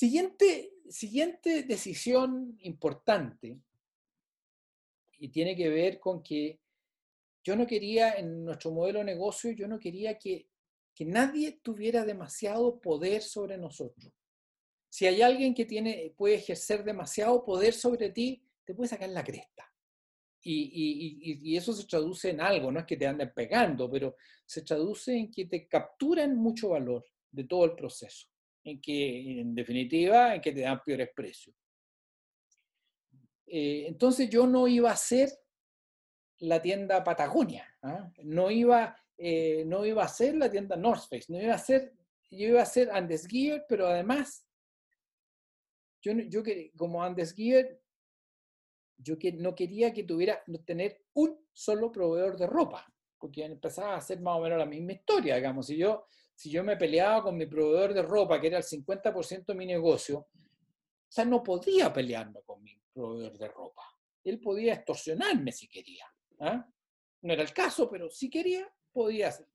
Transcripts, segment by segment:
Siguiente, siguiente decisión importante, y tiene que ver con que yo no quería, en nuestro modelo de negocio, yo no quería que, que nadie tuviera demasiado poder sobre nosotros. Si hay alguien que tiene, puede ejercer demasiado poder sobre ti, te puede sacar la cresta. Y, y, eso se traduce en algo, no es que te anden pegando, pero se traduce en que te capturan mucho valor de todo el proceso, en que en definitiva, en que te dan peores precios. Eh, entonces yo no iba a ser la tienda Patagonia, ¿ah? no, iba, eh, no iba a ser la tienda North Face, no iba a ser, yo iba a ser Andes Gear, pero además, yo, yo como Andes Gear, yo que, no quería que tuviera, tener un solo proveedor de ropa, porque empezaba a ser más o menos la misma historia, digamos, si yo, si yo me peleaba con mi proveedor de ropa, que era el 50% de mi negocio, o sea, no podía pelearme con mi proveedor de ropa. Él podía extorsionarme si quería. ¿ah? No era el caso, pero si quería, podía hacer.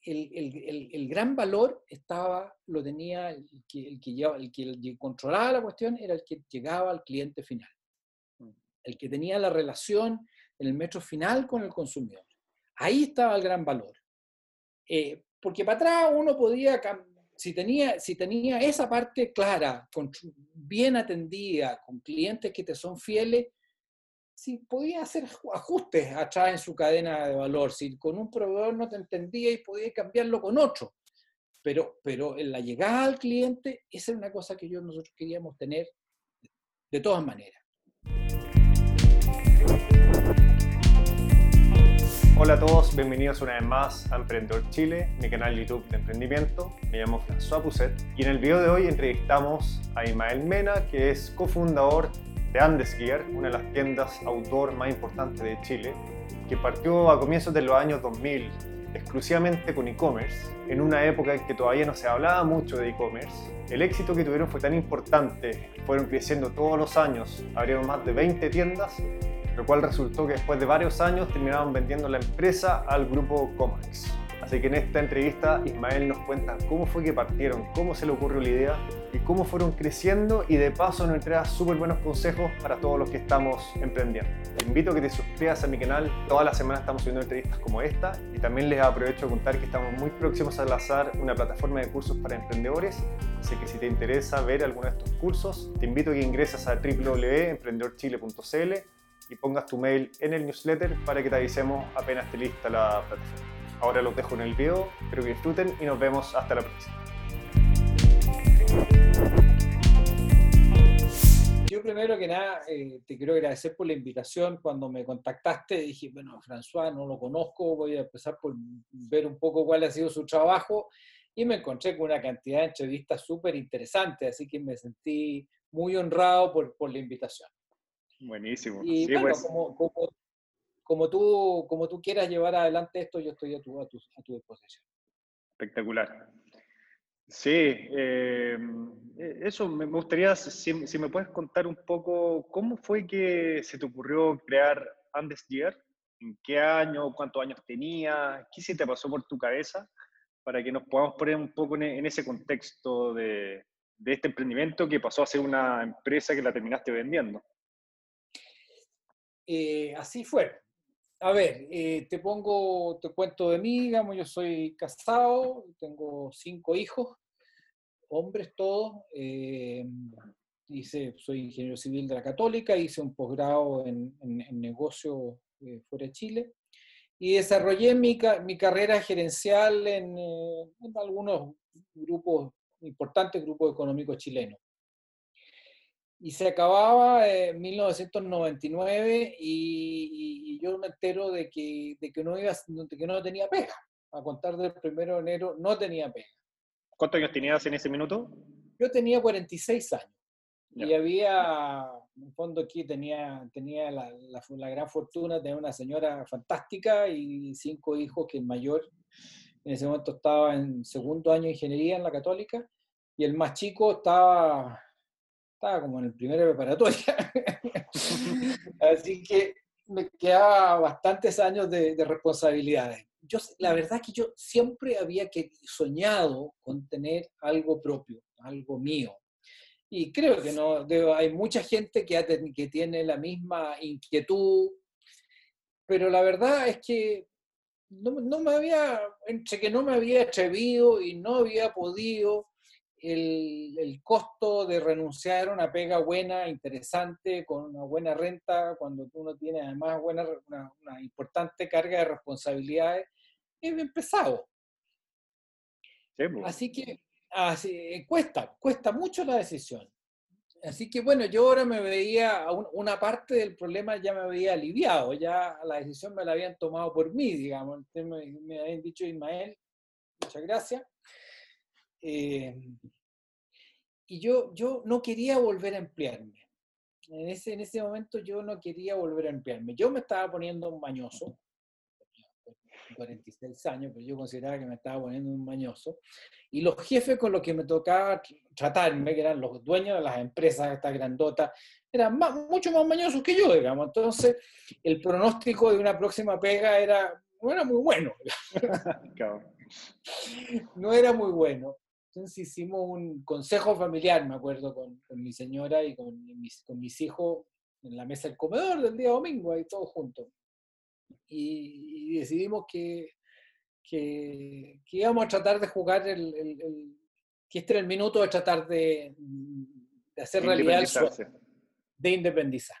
El, el, el, gran valor estaba, lo tenía el que, el que, el que controlaba la cuestión, era el que llegaba al cliente final, el que tenía la relación en el metro final con el consumidor. Ahí estaba el gran valor. Eh, porque para atrás uno podía, si tenía, si tenía esa parte clara, bien atendida, con clientes que te son fieles, si podía hacer ajustes atrás en su cadena de valor, si con un proveedor no te entendía y podía cambiarlo con otro. Pero, pero en la llegada al cliente, esa es una cosa que yo, nosotros queríamos tener de todas maneras. Hola a todos, bienvenidos una vez más a Emprendedor Chile, mi canal YouTube de emprendimiento. Me llamo François Pousset y en el video de hoy entrevistamos a Ismael Mena, que es cofundador de Andes Gear, una de las tiendas outdoor más importantes de Chile, que partió a comienzos de los años 2000 exclusivamente con e-commerce, en una época en que todavía no se hablaba mucho de e-commerce. El éxito que tuvieron fue tan importante, fueron creciendo todos los años, abrieron más de 20 tiendas, lo cual resultó que después de varios años terminaron vendiendo la empresa al grupo Comax. Así que en esta entrevista Ismael nos cuenta cómo fue que partieron, cómo se le ocurrió la idea y cómo fueron creciendo y de paso nos entrega súper buenos consejos para todos los que estamos emprendiendo. Te invito a que te suscribas a mi canal, todas las semanas estamos subiendo entrevistas como esta y también les aprovecho a contar que estamos muy próximos a lanzar una plataforma de cursos para emprendedores, así que si te interesa ver alguno de estos cursos, te invito a que ingreses a www.emprendedorchile.cl y pongas tu mail en el newsletter para que te avisemos apenas esté lista la plataforma. Ahora los dejo en el video, espero que disfruten y nos vemos hasta la próxima. Yo primero que nada eh, te quiero agradecer por la invitación. Cuando me contactaste dije, bueno, François no lo conozco, voy a empezar por ver un poco cuál ha sido su trabajo y me encontré con una cantidad de entrevistas súper interesantes, así que me sentí muy honrado por, por la invitación. Buenísimo. Y bueno, pues. como, como, como tú, como tú quieras llevar adelante esto, yo estoy a tu, a tu, disposición. Espectacular. Sí, eh, e, eso me gustaría, si, me puedes contar un poco, ¿cómo fue que se te ocurrió crear Andes Gear? ¿En qué año? ¿Cuántos años tenía? ¿Qué se te pasó por tu cabeza? Para que nos podamos poner un poco en, ese contexto de, de este emprendimiento que pasó a ser una empresa que la terminaste vendiendo. Eh, así fue. A ver, eh, te pongo, te cuento de mí, digamos, yo soy casado, tengo cinco hijos, hombres todos, eh, hice, soy ingeniero civil de la Católica, hice un posgrado en, negocio eh, fuera de Chile y desarrollé mi, carrera gerencial en, en algunos grupos, importantes grupos económicos chilenos y se acababa en 1999 y, yo me entero de que, de que, no iba, de que no tenía pega. A contar del 1 de enero no tenía pega. ¿Cuántos años tenías en ese minuto? Yo tenía 46 años. Y había, en el fondo aquí tenía, tenía la, la, la, gran fortuna de tener una señora fantástica y cinco hijos, que el mayor en ese momento estaba en segundo año de ingeniería en la católica y el más chico estaba estaba como en el primer preparatoria. Así que me quedaba bastantes años de, responsabilidades. Yo, la verdad es que yo siempre había que, soñado con tener algo propio, algo mío. Y creo que no, hay mucha gente que, que tiene la misma inquietud, pero la verdad es que no, no, me había, entre que no me había atrevido y no había podido, el, el, costo de renunciar a una pega buena, interesante, con una buena renta, cuando uno tiene además buena, una, una importante carga de responsabilidades, es bien pesado. Pues. Así que así, cuesta, cuesta mucho la decisión. Así que bueno, yo ahora me veía, una parte del problema ya me había aliviado, ya la decisión me la habían tomado por mí, digamos. Me, me habían dicho, Ismael, muchas gracias. Eh, y yo, yo no quería volver a emplearme. En ese, en ese momento yo no quería volver a emplearme. Yo me estaba poniendo un mañoso, 46 años, pero yo consideraba que me estaba poniendo un mañoso. Y los jefes con los que me tocaba tratarme, que eran los dueños de las empresas, estas grandotas, eran mucho más mañosos que yo, digamos. Entonces, el pronóstico de una próxima pega era, no era muy bueno. no era muy bueno. Entonces hicimos un consejo familiar, me acuerdo, con, mi señora y con mis, con mis hijos en la mesa del comedor del día domingo, ahí todos juntos y, decidimos que, que, íbamos a tratar de jugar el, el, que este era el minuto de tratar de, de hacer realidad el de independizar.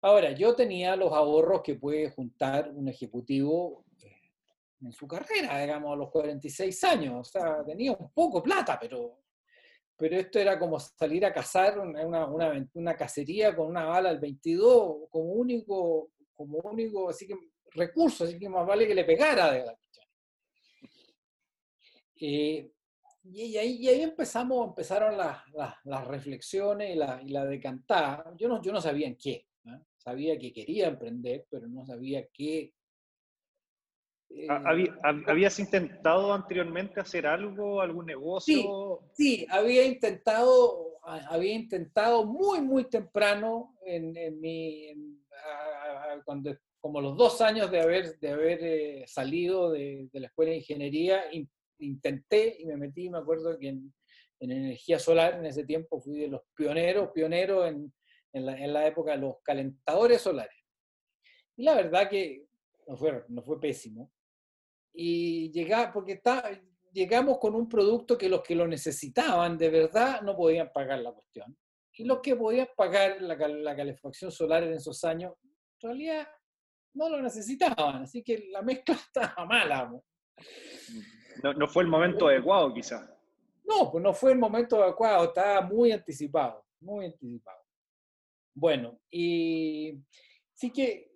Ahora, yo tenía los ahorros que puede juntar un ejecutivo en su carrera, digamos, a los 46 años. O sea, tenía un poco plata, pero, pero esto era como salir a cazar una, una, una cacería con una bala al 22 como único como único así que, recurso, así que más vale que le pegara de la eh, y, ahí, y, ahí, empezamos, empezaron las, las, reflexiones y la, y la, decantada. Yo no, yo no sabía en qué. Sabía que quería emprender, pero no sabía qué. Eh, ¿Habías intentado anteriormente hacer algo, algún negocio? Sí, sí había intentado, había intentado muy, muy temprano en, en mi, cuando, como los dos años de haber, de haber eh, salido de, la escuela de ingeniería, intenté y me metí, me acuerdo que en, energía solar en ese tiempo fui de los pioneros, pioneros en, en, la, en la, época de los calentadores solares. Y la verdad que no fue, no fue pésimo. Y llegaba, porque está, llegamos con un producto que los que lo necesitaban de verdad no podían pagar la cuestión. Y los que podían pagar la, la calefacción solar en esos años en realidad no lo necesitaban, así que la mezcla estaba mala. No, no fue el momento adecuado, quizás. No, pues no fue el momento adecuado, estaba muy anticipado, muy anticipado. Bueno, y sí que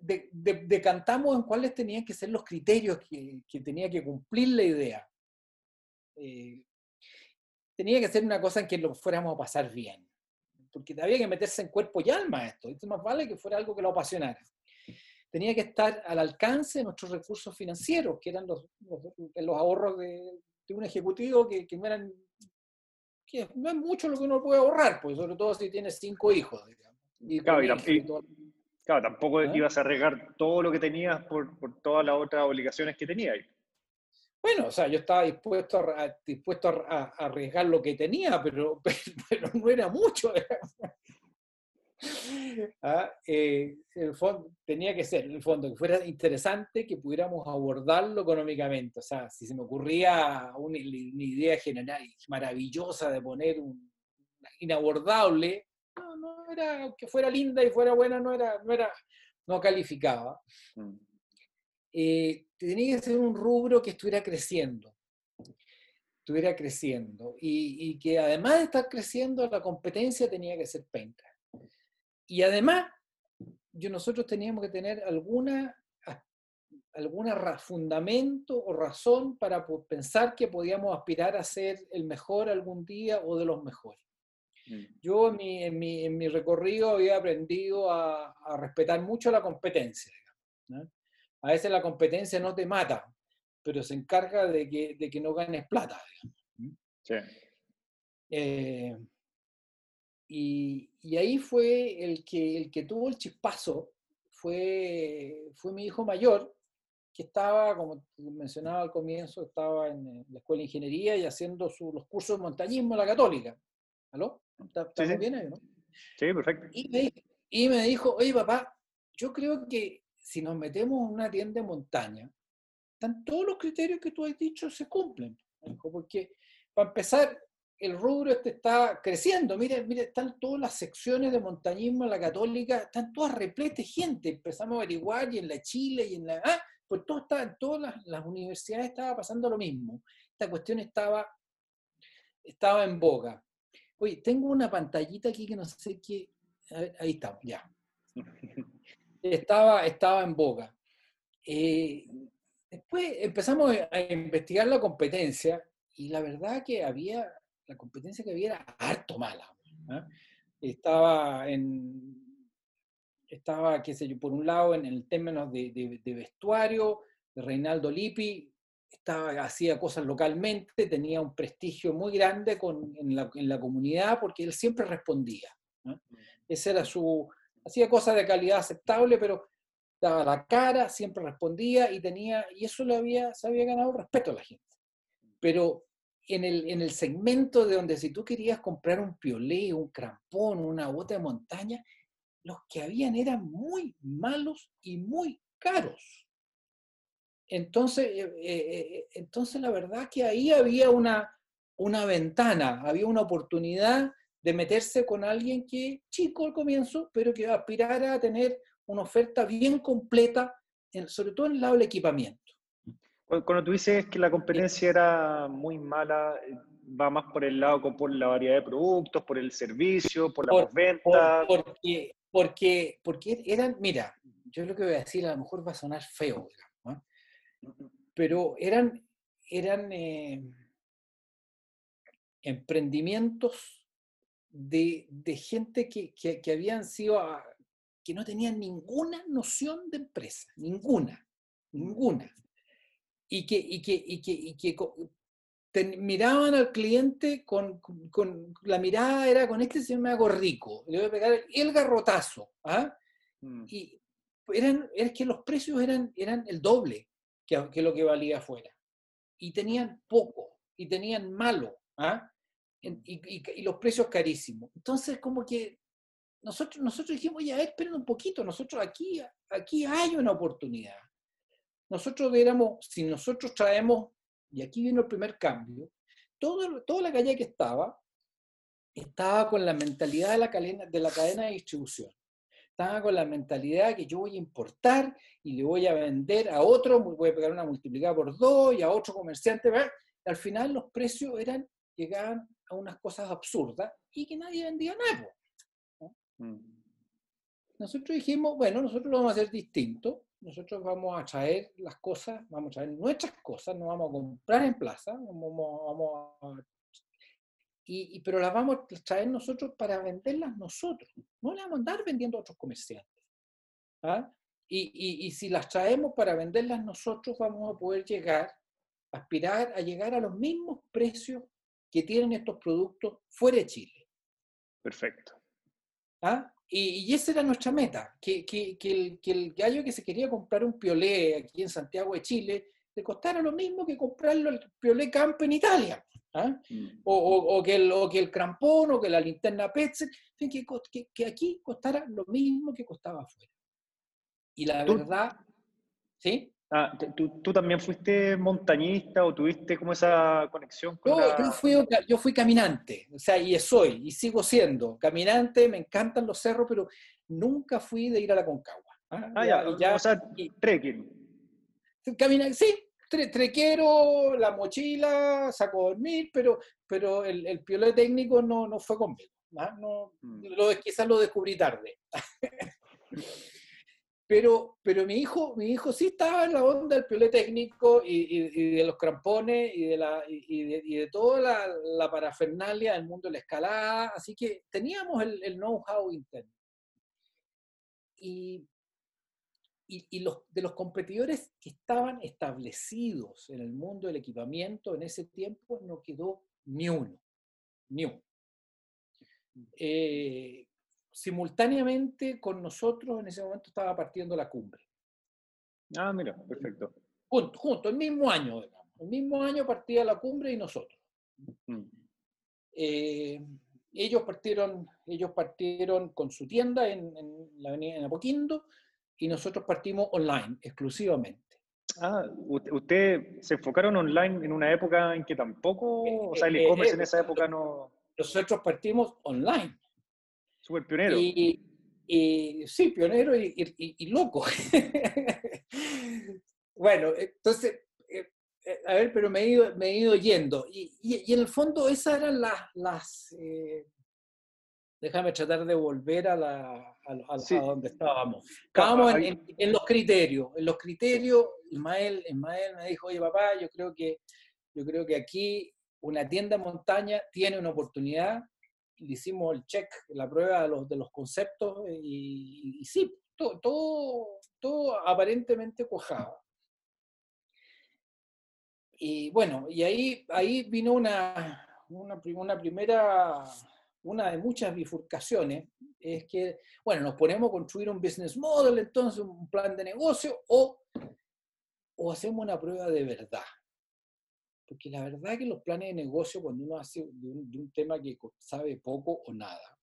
decantamos en cuáles tenían que ser los criterios que, que tenía que cumplir la idea. Eh, tenía que ser una cosa en que lo fuéramos a pasar bien porque había que meterse en cuerpo y alma esto, esto más vale que fuera algo que lo apasionara. Tenía que estar al alcance de nuestros recursos financieros, que eran los, los, ahorros de, un ejecutivo que, que, no eran, que no es mucho lo que uno puede ahorrar, pues sobre todo si tiene cinco hijos. Y claro, tampoco ¿Ah? ibas a arriesgar todo lo que tenías por, por todas las otras obligaciones que tenías. Bueno, o sea, yo estaba dispuesto a, dispuesto a, arriesgar lo que tenía, pero, pero, no era mucho. ¿Ah? Eh, el fondo, tenía que ser, en el fondo, que fuera interesante, que pudiéramos abordarlo económicamente. O sea, si se me ocurría una, idea general maravillosa de poner un inabordable, no, era que fuera linda y fuera buena, no era, no era, no calificaba. Mm. Eh, tenía que ser un rubro que estuviera creciendo, estuviera creciendo, y, que además de estar creciendo, la competencia tenía que ser penca. Y además, yo, nosotros teníamos que tener alguna, alguna fundamento o razón para pensar que podíamos aspirar a ser el mejor algún día o de los mejores. Mm. Yo en mi, en mi, en mi recorrido había aprendido a, a, respetar mucho la competencia. ¿no? a veces la competencia no te mata, pero se encarga de que, de que no ganes plata. Sí. Eh, y, y, ahí fue el que, el que tuvo el chispazo, fue, fue mi hijo mayor, que estaba, como mencionaba al comienzo, estaba en la escuela de ingeniería y haciendo los cursos de montañismo en la católica. ¿Aló? ¿Estamos bien ahí, no? Sí, perfecto. Y me, dijo, y me dijo, oye papá, yo creo que si nos metemos en una tienda de montaña, están todos los criterios que tú has dicho se cumplen. Porque, para empezar, el rubro este está creciendo. Mire, mire, están todas las secciones de montañismo en la católica, están todas repletas de gente. Empezamos a averiguar y en la Chile y en la... Ah, pues todo está, en todas las, universidades estaba pasando lo mismo. Esta cuestión estaba, estaba en boga. Oye, tengo una pantallita aquí que no sé qué... ahí estamos, ya. Estaba, estaba en boga. Eh, después empezamos a investigar la competencia y la verdad que había la competencia que había era harto mala. ¿ah? Estaba en, estaba, qué sé yo, por un lado en el términos de, vestuario, de Reinaldo Lippi, estaba, hacía cosas localmente, tenía un prestigio muy grande con, en, la, comunidad porque él siempre respondía. ¿ah? Mm. Ese era su, hacía cosas de calidad aceptable, pero daba la cara, siempre respondía y tenía, y eso le había, se había ganado respeto a la gente. Pero en el, en el segmento de donde si tú querías comprar un piolé, un crampón, una bota de montaña, los que habían eran muy malos y muy caros. Entonces, eh, eh, eh, entonces la verdad que ahí había una, una ventana, había una oportunidad de meterse con alguien que chico al comienzo, pero que aspirara a tener una oferta bien completa, sobre todo en el lado del equipamiento. Cuando tú dices que la competencia era muy mala, va más por el lado, por la variedad de productos, por el servicio, por la venta. porque, porque, porque eran, mira, yo lo que voy a decir a lo mejor va a sonar feo, pero eran, eran eh, emprendimientos de, de gente que, que, que, habían sido, que no tenían ninguna noción de empresa, ninguna, ninguna y que, y que, y que, y que miraban al cliente con, con, la mirada era con este se me hago rico, le voy a pegar el garrotazo. ¿ah? Mm. Y eran, es que los precios eran, eran el doble que, que, lo que valía afuera. Y tenían poco, y tenían malo, ¿ah? y, los precios carísimos. Entonces, como que nosotros, nosotros dijimos, ya, esperen un poquito, nosotros aquí, aquí hay una oportunidad nosotros éramos, si nosotros traemos, y aquí viene el primer cambio, todo, toda la calle que estaba, estaba con la mentalidad de la, cadena, de la cadena de distribución. Estaba con la mentalidad que yo voy a importar y le voy a vender a otro, voy a pegar una multiplicada por dos y a otro comerciante. Al final los precios eran, llegaban a unas cosas absurdas y que nadie vendía nada. Mm. Nosotros dijimos, bueno, nosotros lo vamos a hacer distinto nosotros vamos a traer las cosas, vamos a traer nuestras cosas, no vamos a comprar en plaza, vamos, y, pero las vamos a traer nosotros para venderlas nosotros, no las vamos a andar vendiendo a otros comerciantes. ¿ah? Y, y, si las traemos para venderlas nosotros, vamos a poder llegar, aspirar a llegar a los mismos precios que tienen estos productos fuera de Chile. Perfecto. ¿Ah? Y, esa era nuestra meta, que, que, que, el, que, el, gallo que se quería comprar un piolé aquí en Santiago de Chile le costara lo mismo que comprarlo el piolé campo en Italia. ¿Ah? Mm. O, o, que el, o que el crampón o que la linterna Petzer, que, que, aquí costara lo mismo que costaba afuera. Y la verdad, ¿sí? Ah, ¿tú, ¿tú, también fuiste montañista o tuviste como esa conexión con yo, yo, fui, yo fui caminante, o sea, y soy, y sigo siendo caminante, me encantan los cerros, pero nunca fui de ir a la Concagua. ¿ah? ah ya, ya, o sea, trekking. Camina, sí, trequero, la mochila, saco dormir, pero, pero el, el técnico no, no fue conmigo. ¿ah? No, mm. lo, quizás lo descubrí tarde. Pero, pero mi, hijo, mi hijo sí estaba en la onda del piole técnico y, de los crampones y de, la, y de, toda la, la, parafernalia del mundo de la escalada, así que teníamos el, el know-how interno. Y, y, los, de los competidores que estaban establecidos en el mundo del equipamiento en ese tiempo no quedó ni uno, ni uno. Eh, simultáneamente con nosotros en ese momento estaba partiendo la cumbre. Ah, mira, perfecto. Junto, junto el mismo año, digamos. El mismo año partía la cumbre y nosotros. Mm. Eh, ellos partieron, ellos partieron con su tienda en, la avenida en Apoquindo y nosotros partimos online exclusivamente. Ah, ¿ustedes se enfocaron online en una época en que tampoco, o sea, el e-commerce en esa época no... Nosotros partimos online. Súper pionero. Y, sí, pionero y, loco. bueno, entonces, eh, eh, a ver, pero me he ido, me he ido yendo. Y, en el fondo esas eran las... las eh, déjame tratar de volver a, la, a, donde estábamos. Estábamos en, en, los criterios. En los criterios, Ismael, Ismael me dijo, oye papá, yo creo que, yo creo que aquí una tienda montaña tiene una oportunidad le hicimos el check, la prueba de los, de los conceptos y, sí, todo, todo, todo, aparentemente cuajaba. Y bueno, y ahí, ahí vino una, una, una primera, una de muchas bifurcaciones, es que, bueno, nos ponemos a construir un business model, entonces un plan de negocio, o, o hacemos una prueba de verdad porque la verdad que los planes de negocio, cuando uno hace de un, tema que sabe poco o nada,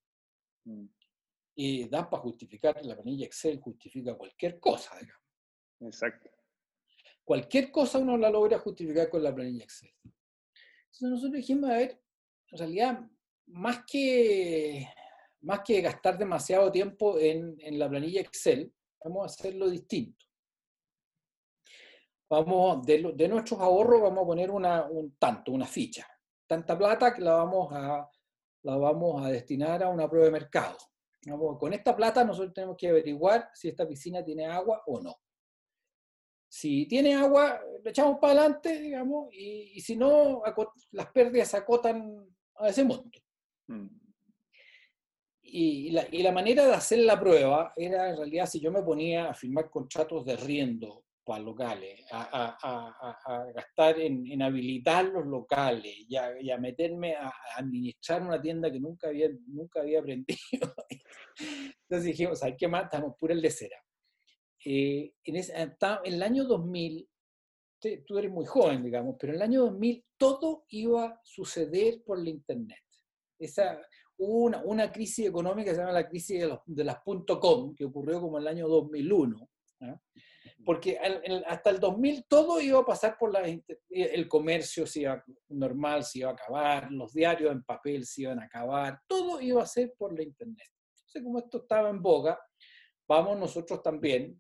mm. dan para justificar, la planilla Excel justifica cualquier cosa, digamos. Exacto. Cualquier cosa uno la logra justificar con la planilla Excel. Entonces nosotros dijimos, a ver, en realidad, más que, más que gastar demasiado tiempo en, en la planilla Excel, vamos a hacerlo distinto vamos, de, de, nuestros ahorros vamos a poner una, un tanto, una ficha. Tanta plata que la vamos a, la vamos a destinar a una prueba de mercado. Con esta plata nosotros tenemos que averiguar si esta piscina tiene agua o no. Si tiene agua, le echamos para adelante, digamos, y, si no, las pérdidas se acotan a ese monto. Mm. Y la, y la, manera de hacer la prueba era, en realidad, si yo me ponía a firmar contratos de riendo locales, a, gastar en, habilitar los locales y, a, meterme a, administrar una tienda que nunca había, nunca había aprendido. Entonces dijimos, ¿sabes qué más? Estamos pura el de cera. Eh, en, en, el año 2000, tú eres muy joven, digamos, pero en el año 2000 todo iba a suceder por la Internet. Esa, hubo una, una crisis económica que se llama la crisis de, los, de las .com, que ocurrió como en el año 2001 porque hasta el 2000 todo iba a pasar por la, el comercio se iba, normal se iba a acabar, los diarios en papel se iban a acabar, todo iba a ser por la internet. Entonces, como esto estaba en boga, vamos nosotros también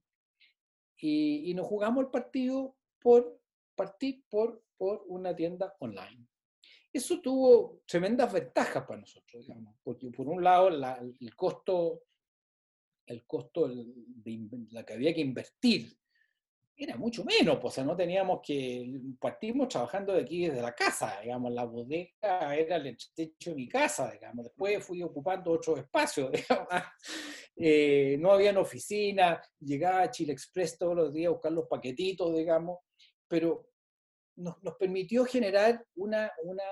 y, nos jugamos el partido por partir por, por una tienda online. Eso tuvo tremendas ventajas para nosotros, digamos, porque por un lado el costo el costo de la que había que invertir era mucho menos, pues, o sea, no teníamos que, partimos trabajando de aquí desde la casa, digamos, la bodega era el techo de mi casa, digamos, después fui ocupando otros espacios, digamos, eh, no había oficina, llegaba a Chile Express todos los días a buscar los paquetitos, digamos, pero nos, nos permitió generar una, una,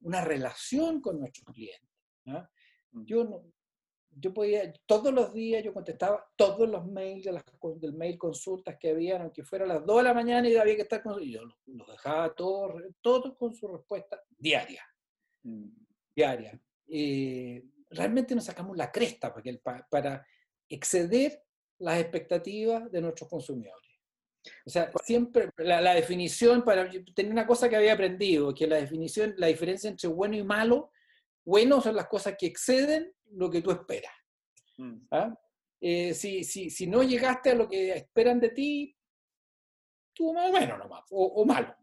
una, relación con nuestros clientes. ¿ah? Mm. Yo no, yo podía, todos los días yo contestaba todos los mails de las, del mail consultas que había, aunque fuera a las 2 de la mañana y había que estar con y yo los, dejaba todos, todos con su respuesta diaria. Mm. Diaria. Eh, realmente nos sacamos la cresta para, para exceder las expectativas de nuestros consumidores. O sea, siempre la, la, definición, para tener una cosa que había aprendido, que la definición, la diferencia entre bueno y malo, bueno son las cosas que exceden lo que tú esperas. Mm. ¿ah? Eh, si, si, si, no llegaste a lo que esperan de ti, tú más o menos nomás, o, malo.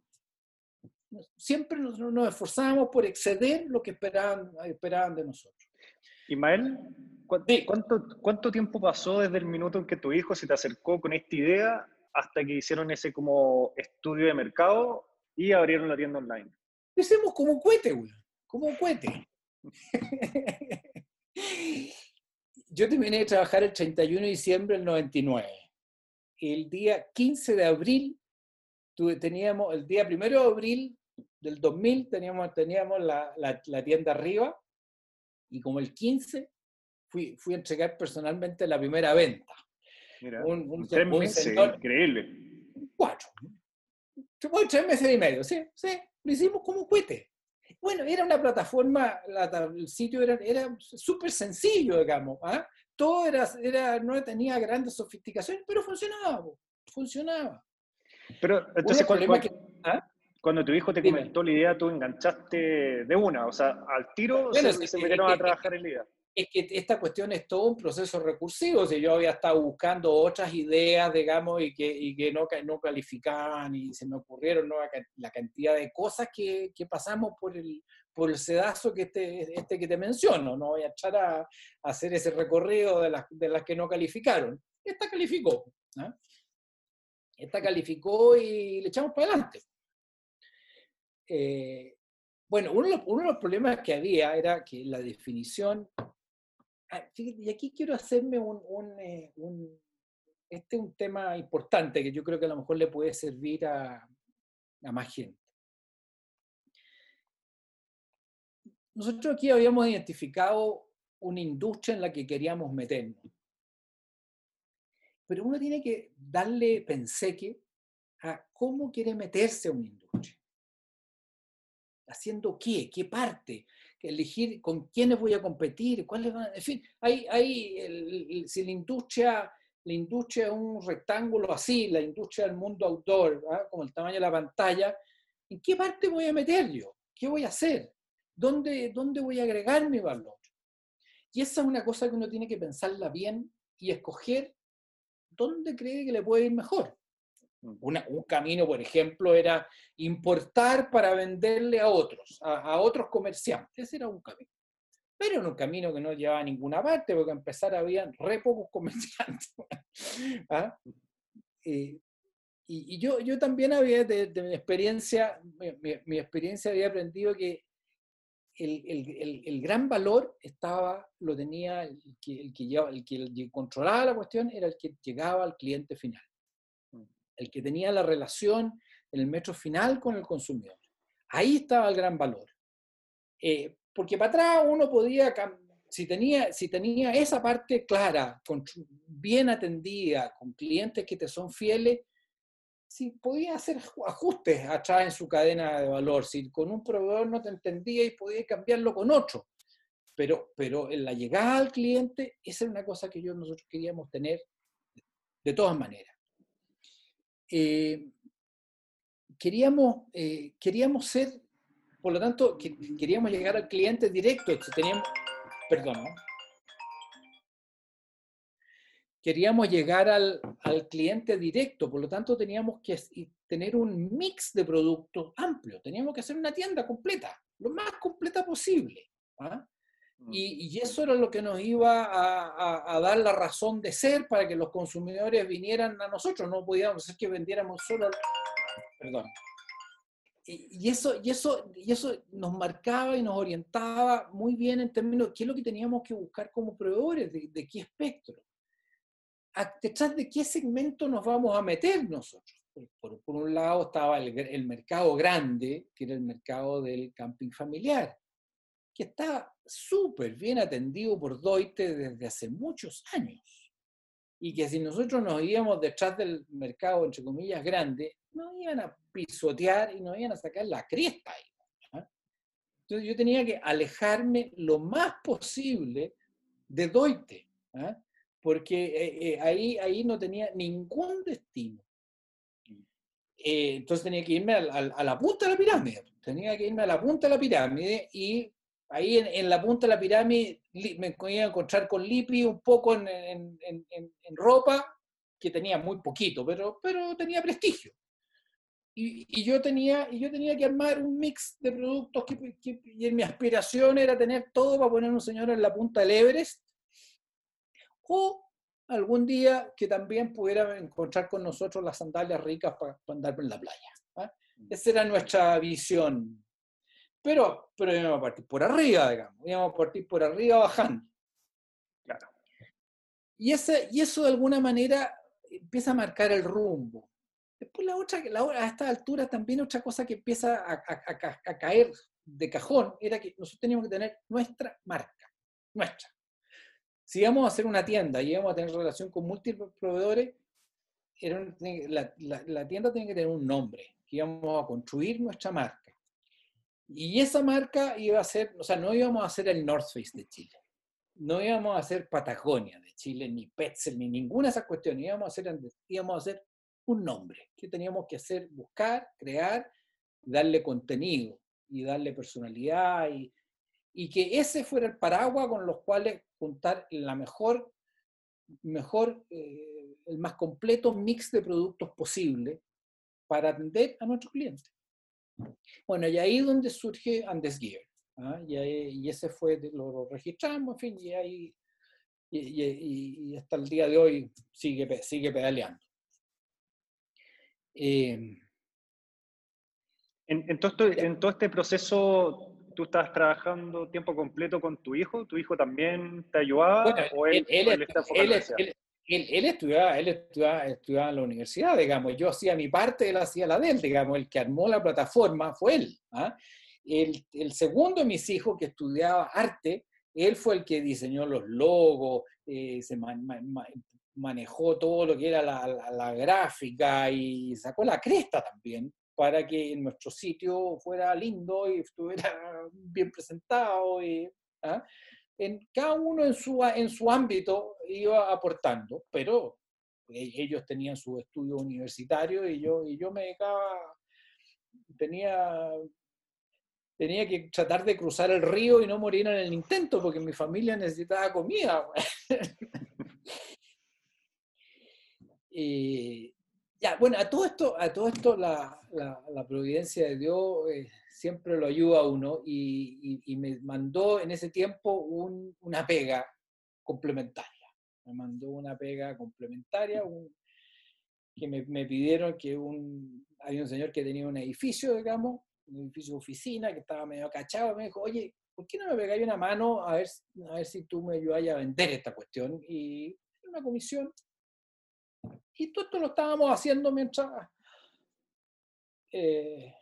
Siempre nos, nos, esforzamos por exceder lo que esperaban, esperaban de nosotros. Ismael, ¿cuánto, ¿cuánto tiempo pasó desde el minuto en que tu hijo se te acercó con esta idea hasta que hicieron ese como estudio de mercado y abrieron la tienda online? Hicimos como un cohete, güey, como un cohete. Yo terminé de trabajar el 31 de diciembre del 99. El día 15 de abril, teníamos, el día 1 de abril del 2000, teníamos, teníamos la, la, tienda arriba y como el 15 fui, fui a entregar personalmente la primera venta. Mira, un, tres meses, increíble. Cuatro. Tres meses y medio, sí, sí, lo hicimos como un cohete. Bueno, era una plataforma, el sitio era, era súper sencillo, digamos. ¿ah? Todo era, era, no tenía grandes sofisticaciones, pero funcionaba, funcionaba. Pero entonces, cuando, ¿ah? cuando, tu hijo te comentó la idea, tú enganchaste de una, o sea, al tiro se, metieron a trabajar en la idea es que esta cuestión es todo un proceso recursivo. Si yo había estado buscando otras ideas, digamos, y que, y que no, no calificaban y se me ocurrieron ¿no? la cantidad de cosas que, que, pasamos por el, por el sedazo que este, este que te menciono. No voy a echar a, hacer ese recorrido de las, de las que no calificaron. Esta calificó. Esta calificó y le echamos para adelante. Eh, bueno, uno de, los, problemas que había era que la definición y aquí quiero hacerme un, eh, este es un tema importante que yo creo que a lo mejor le puede servir a, a más gente. Nosotros aquí habíamos identificado una industria en la que queríamos meternos. Pero uno tiene que darle penseque a cómo quiere meterse a una industria. ¿Haciendo qué? ¿Qué parte? Elegir con quiénes voy a competir, cuáles van, en fin, hay, hay si la industria, la industria es un rectángulo así, la industria del mundo outdoor, ¿ah? como el tamaño de la pantalla, ¿en qué parte voy a meter yo? ¿Qué voy a hacer? ¿Dónde, dónde voy a agregar mi valor? Y esa es una cosa que uno tiene que pensarla bien y escoger dónde cree que le puede ir mejor un camino, por ejemplo, era importar para venderle a otros, a, otros comerciantes. Ese era un camino. Pero era un camino que no llevaba a ninguna parte, porque a empezar había re pocos comerciantes. ¿Ah? Eh, y, yo, yo también había, de, mi experiencia, mi, experiencia había aprendido que el, el, el, gran valor estaba, lo tenía el, que, el que controlaba la cuestión, era el que llegaba al cliente final el que tenía la relación en el metro final con el consumidor. Ahí estaba el gran valor. Eh, porque para atrás uno podía, si tenía, si tenía esa parte clara, bien atendida, con clientes que te son fieles, si podía hacer ajustes atrás en su cadena de valor. Si con un proveedor no te entendía y podía cambiarlo con otro. Pero, pero en la llegada al cliente, esa es una cosa que yo, nosotros queríamos tener de todas maneras. Eh, queríamos, eh, queríamos ser, por lo tanto, queríamos llegar al cliente directo. Teníamos, perdón, queríamos llegar al, al, cliente directo, por lo tanto teníamos que tener un mix de productos amplio, teníamos que hacer una tienda completa, lo más completa posible. ¿ah? Mm. Y, eso era lo que nos iba a, dar la razón de ser para que los consumidores vinieran a nosotros. No podíamos hacer que vendiéramos solo. Perdón. Y, eso, y, eso, y eso nos marcaba y nos orientaba muy bien en términos de qué es lo que teníamos que buscar como proveedores, de, qué espectro. Detrás de qué segmento nos vamos a meter nosotros. Por, por un lado estaba el, el mercado grande, que era el mercado del camping familiar que está súper bien atendido por Doite desde hace muchos años. Y que si nosotros nos íbamos detrás del mercado, entre comillas, grande, nos iban a pisotear y nos iban a sacar la cresta ahí. ¿ah? Entonces yo tenía que alejarme lo más posible de Doite, ¿ah? porque eh, eh, ahí, ahí no tenía ningún destino. Eh, entonces tenía que irme a, la punta de la pirámide. Tenía que irme a la punta de la pirámide y ahí en, la punta de la pirámide me iba a encontrar con Lipi un poco en, ropa, que tenía muy poquito, pero, pero tenía prestigio. Y, yo tenía, y yo tenía que armar un mix de productos que, y mi aspiración era tener todo para poner un señor en la punta del Everest. O algún día que también pudiera encontrar con nosotros las sandalias ricas para, andar en la playa. Mm. Esa era nuestra visión pero, pero íbamos a partir por arriba, digamos, íbamos a partir por arriba bajando. Claro. Y, ese, y eso de alguna manera empieza a marcar el rumbo. Después la otra, la, a esta altura también otra cosa que empieza a, a, caer de cajón era que nosotros teníamos que tener nuestra marca, nuestra. Si íbamos a hacer una tienda y íbamos a tener relación con múltiples proveedores, era la, la, la, tienda tenía que tener un nombre, que íbamos a construir nuestra marca. Y esa marca iba a ser, o sea, no íbamos a hacer el North Face de Chile, no íbamos a hacer Patagonia de Chile, ni Petzel, ni ninguna de esas cuestiones, íbamos a hacer, íbamos a hacer un nombre, que teníamos que hacer, buscar, crear, darle contenido y darle personalidad y, y que ese fuera el paraguas con los cuales juntar la mejor, mejor eh, el más completo mix de productos posible para atender a nuestros clientes. Bueno, y ahí es donde surge Andes Gear. ¿ah? Y, ese fue, lo, registramos, en fin, y ahí y, hasta el día de hoy sigue, sigue pedaleando. Eh, en, todo, en todo este proceso tú estás trabajando tiempo completo con tu hijo, ¿tu hijo también te ayudaba? ¿O él, él, él, está él, estudiaba, él estudiaba, estudiaba, en la universidad, digamos, yo hacía mi parte, él hacía la de él, digamos, el que armó la plataforma fue él. ¿ah? El, el, segundo de mis hijos que estudiaba arte, él fue el que diseñó los logos, eh, se manejó todo lo que era la, la, gráfica y sacó la cresta también para que nuestro sitio fuera lindo y estuviera bien presentado. Y, ¿ah? En, cada uno en su, en su ámbito iba aportando, pero e, ellos tenían su estudio universitario y yo, y yo me dedicaba, tenía, tenía que tratar de cruzar el río y no morir en el intento porque mi familia necesitaba comida. y, ya, bueno, a todo esto, a todo esto la, la, providencia de Dios eh, siempre lo ayuda a uno y, me mandó en ese tiempo un, una pega complementaria. Me mandó una pega complementaria que me, pidieron que un, había un señor que tenía un edificio, digamos, un edificio de oficina que estaba medio cachado, me dijo, oye, ¿por qué no me pegáis una mano a ver, a ver si tú me ayudas a vender esta cuestión? Y una comisión y todo esto lo estábamos haciendo mientras eh,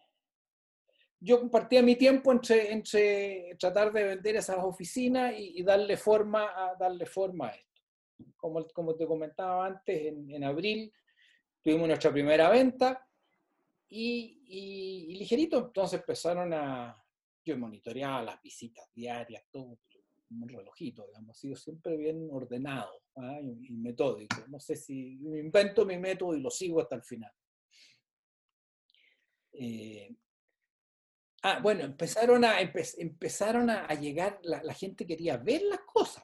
yo compartía mi tiempo entre, entre tratar de vender esas oficinas y, darle, forma a, darle forma a esto. Como, como te comentaba antes, en, en abril tuvimos nuestra primera venta y, ligerito entonces empezaron a, yo monitoreaba las visitas diarias, todo, un relojito, digamos, ha sido siempre bien ordenado ¿ah? y, metódico. No sé si invento mi método y lo sigo hasta el final. Eh, ah, bueno, empezaron a, empezaron a, llegar, la, gente quería ver las cosas.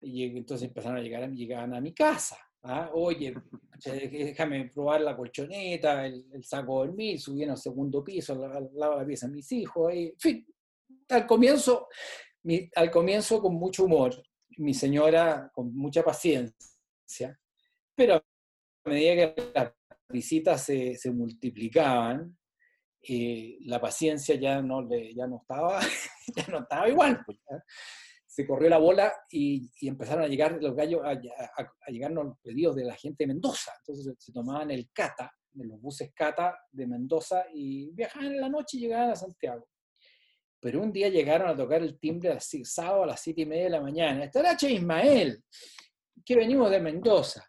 Y entonces empezaron a llegar, llegaban a mi casa. ¿ah? Oye, déjame probar la colchoneta, el, saco de dormir, subieron al segundo piso, de la pieza de mis hijos. Y, en fin, al comienzo al comienzo con mucho humor, mi señora con mucha paciencia, pero a medida que las visitas se, se multiplicaban, eh, la paciencia ya no, le, ya no, estaba, ya no estaba igual. Pues, se corrió la bola y, empezaron a llegar los gallos, a, a, llegarnos los pedidos de la gente de Mendoza. Entonces se, tomaban el Cata, de los buses Cata de Mendoza y viajaban en la noche y llegaban a Santiago. Pero un día llegaron a tocar el timbre así, sábado a las siete y media de la mañana. Estará Che Ismael, que venimos de Mendoza.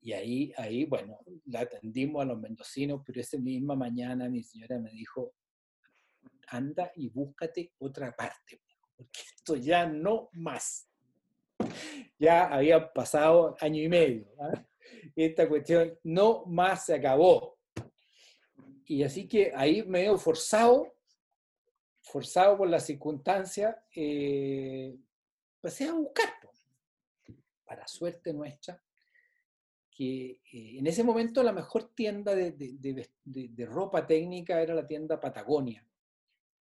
Y ahí, ahí, bueno, la atendimos a los mendocinos, pero esa misma mañana mi señora me dijo, anda y búscate otra parte, porque esto ya no más. Ya había pasado año y medio. ¿ah? Esta cuestión no más se acabó. Y así que ahí me veo forzado forzado por la circunstancia, eh, pasé a buscar. Para suerte nuestra, que eh, en ese momento la mejor tienda de, de, ropa técnica era la tienda Patagonia,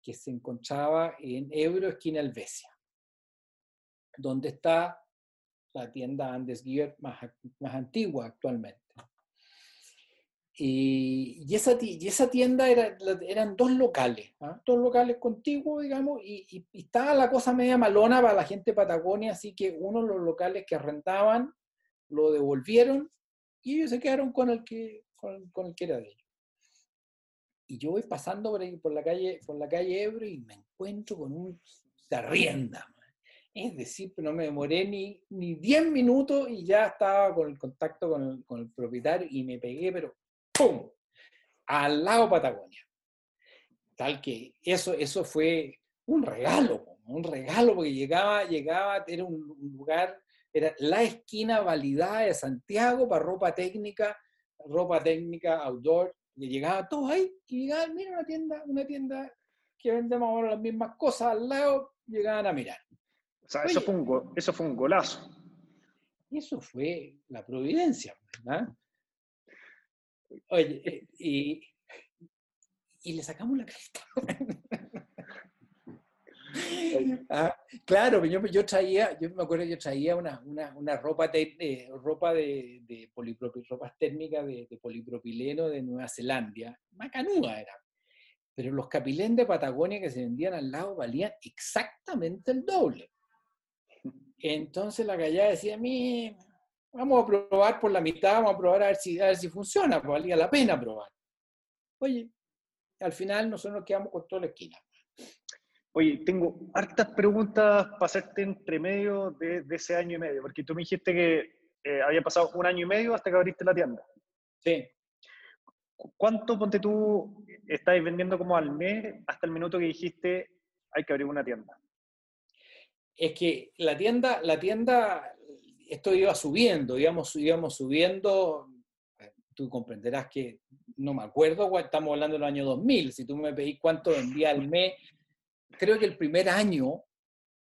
que se encontraba en Ebro, esquina Helvecia, donde está la tienda Andes Gear más, más antigua actualmente. Y, esa, y esa tienda era, eran dos locales, ¿ah? dos locales contiguos, digamos, y, estaba la cosa media malona para la gente de Patagonia, así que uno de los locales que arrendaban lo devolvieron y ellos se quedaron con el que, con, el que era de ellos. Y yo voy pasando por, ahí, por, la calle, por la calle Ebro y me encuentro con un arrienda. Es decir, no me demoré ni, ni 10 minutos y ya estaba con el contacto con el, con el propietario y me pegué, pero ¡pum! Al lado Patagonia. tal que eso, eso fue un regalo, un regalo, porque llegaba, llegaba, era un lugar, era la esquina validada de Santiago para ropa técnica, ropa técnica, outdoor, y llegaba todos ahí, y llegaban, mira una tienda, una tienda que vende más o menos las mismas cosas al lado, llegaban a mirar. O sea, eso, fue un, eso fue un golazo. Eso fue la providencia, ¿verdad? Oye, eh, y, y le sacamos la carita. Ah, claro, yo, traía, yo me acuerdo, yo traía una, una, una ropa, de, ropa de, de ropas térmicas de, polipropileno de Nueva Zelanda, macanúa era. Pero los capilén de Patagonia que se vendían al lado valían exactamente el doble. Entonces la gallada decía, a mí, vamos a probar por la mitad, vamos a probar a ver si, a ver si funciona, pues valía la pena probar. Oye, al final nosotros nos quedamos con toda la esquina. Oye, tengo hartas preguntas para hacerte entre medio de, ese año y medio, porque tú me dijiste que eh, había pasado un año y medio hasta que abriste la tienda. Sí. ¿Cuánto, ponte tú, estáis vendiendo como al mes hasta el minuto que dijiste hay que abrir una tienda? Es que la tienda, la tienda, esto iba subiendo, íbamos, íbamos subiendo, tú comprenderás que no me acuerdo, estamos hablando del año 2000, si tú me pedís cuánto vendía al mes, creo que el primer año,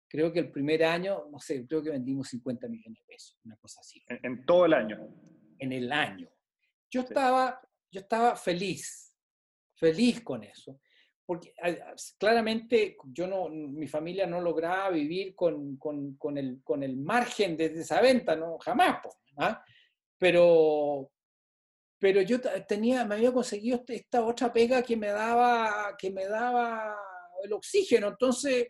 creo que el primer año, no sé, creo que vendimos 50 millones de pesos, una cosa así. En, todo el año. En el año. Yo estaba, yo estaba feliz, feliz con eso, porque claramente yo no, mi familia no lograba vivir con, con, con, el, con el margen de esa venta, no, jamás, ¿ah? pero, pero yo tenía, me había conseguido este, esta otra pega que me daba, que me daba el oxígeno, entonces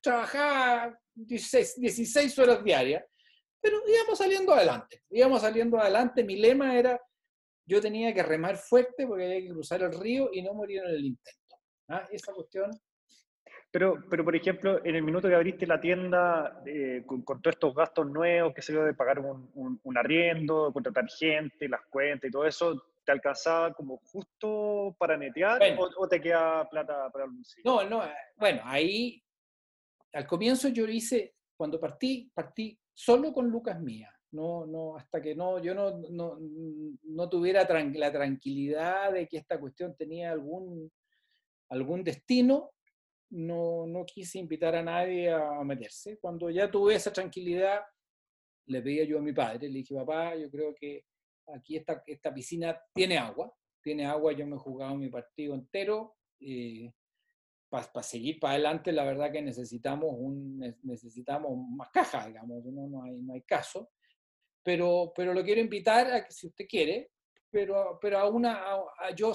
trabajaba 16, 16 horas diarias, pero íbamos saliendo adelante, íbamos saliendo adelante, mi lema era, yo tenía que remar fuerte porque había que cruzar el río y no morir en el intento. ¿ah? Esa cuestión pero, pero, por ejemplo, en el minuto que abriste la tienda, eh, con, todos estos gastos nuevos, que se dio de pagar un, un, arriendo, de contratar gente, las cuentas y todo eso, ¿te alcanzaba como justo para netear o, te queda plata para el bolsillo? No, no, eh, bueno, ahí, al comienzo yo lo hice, cuando partí, partí solo con lucas mías. No, no, hasta que no, yo no, no, no tuviera la tranquilidad de que esta cuestión tenía algún, algún destino, no, no quise invitar a nadie a meterse. Cuando ya tuve esa tranquilidad, le pedí yo a mi padre, le dije, papá, yo creo que aquí esta, esta piscina tiene agua, tiene agua, yo me he jugado mi partido entero. Eh, para seguir para adelante, la verdad que necesitamos, un, necesitamos más caja, digamos, no, no, hay, no hay caso. Pero, pero lo quiero invitar a que si usted quiere, pero, pero a una, yo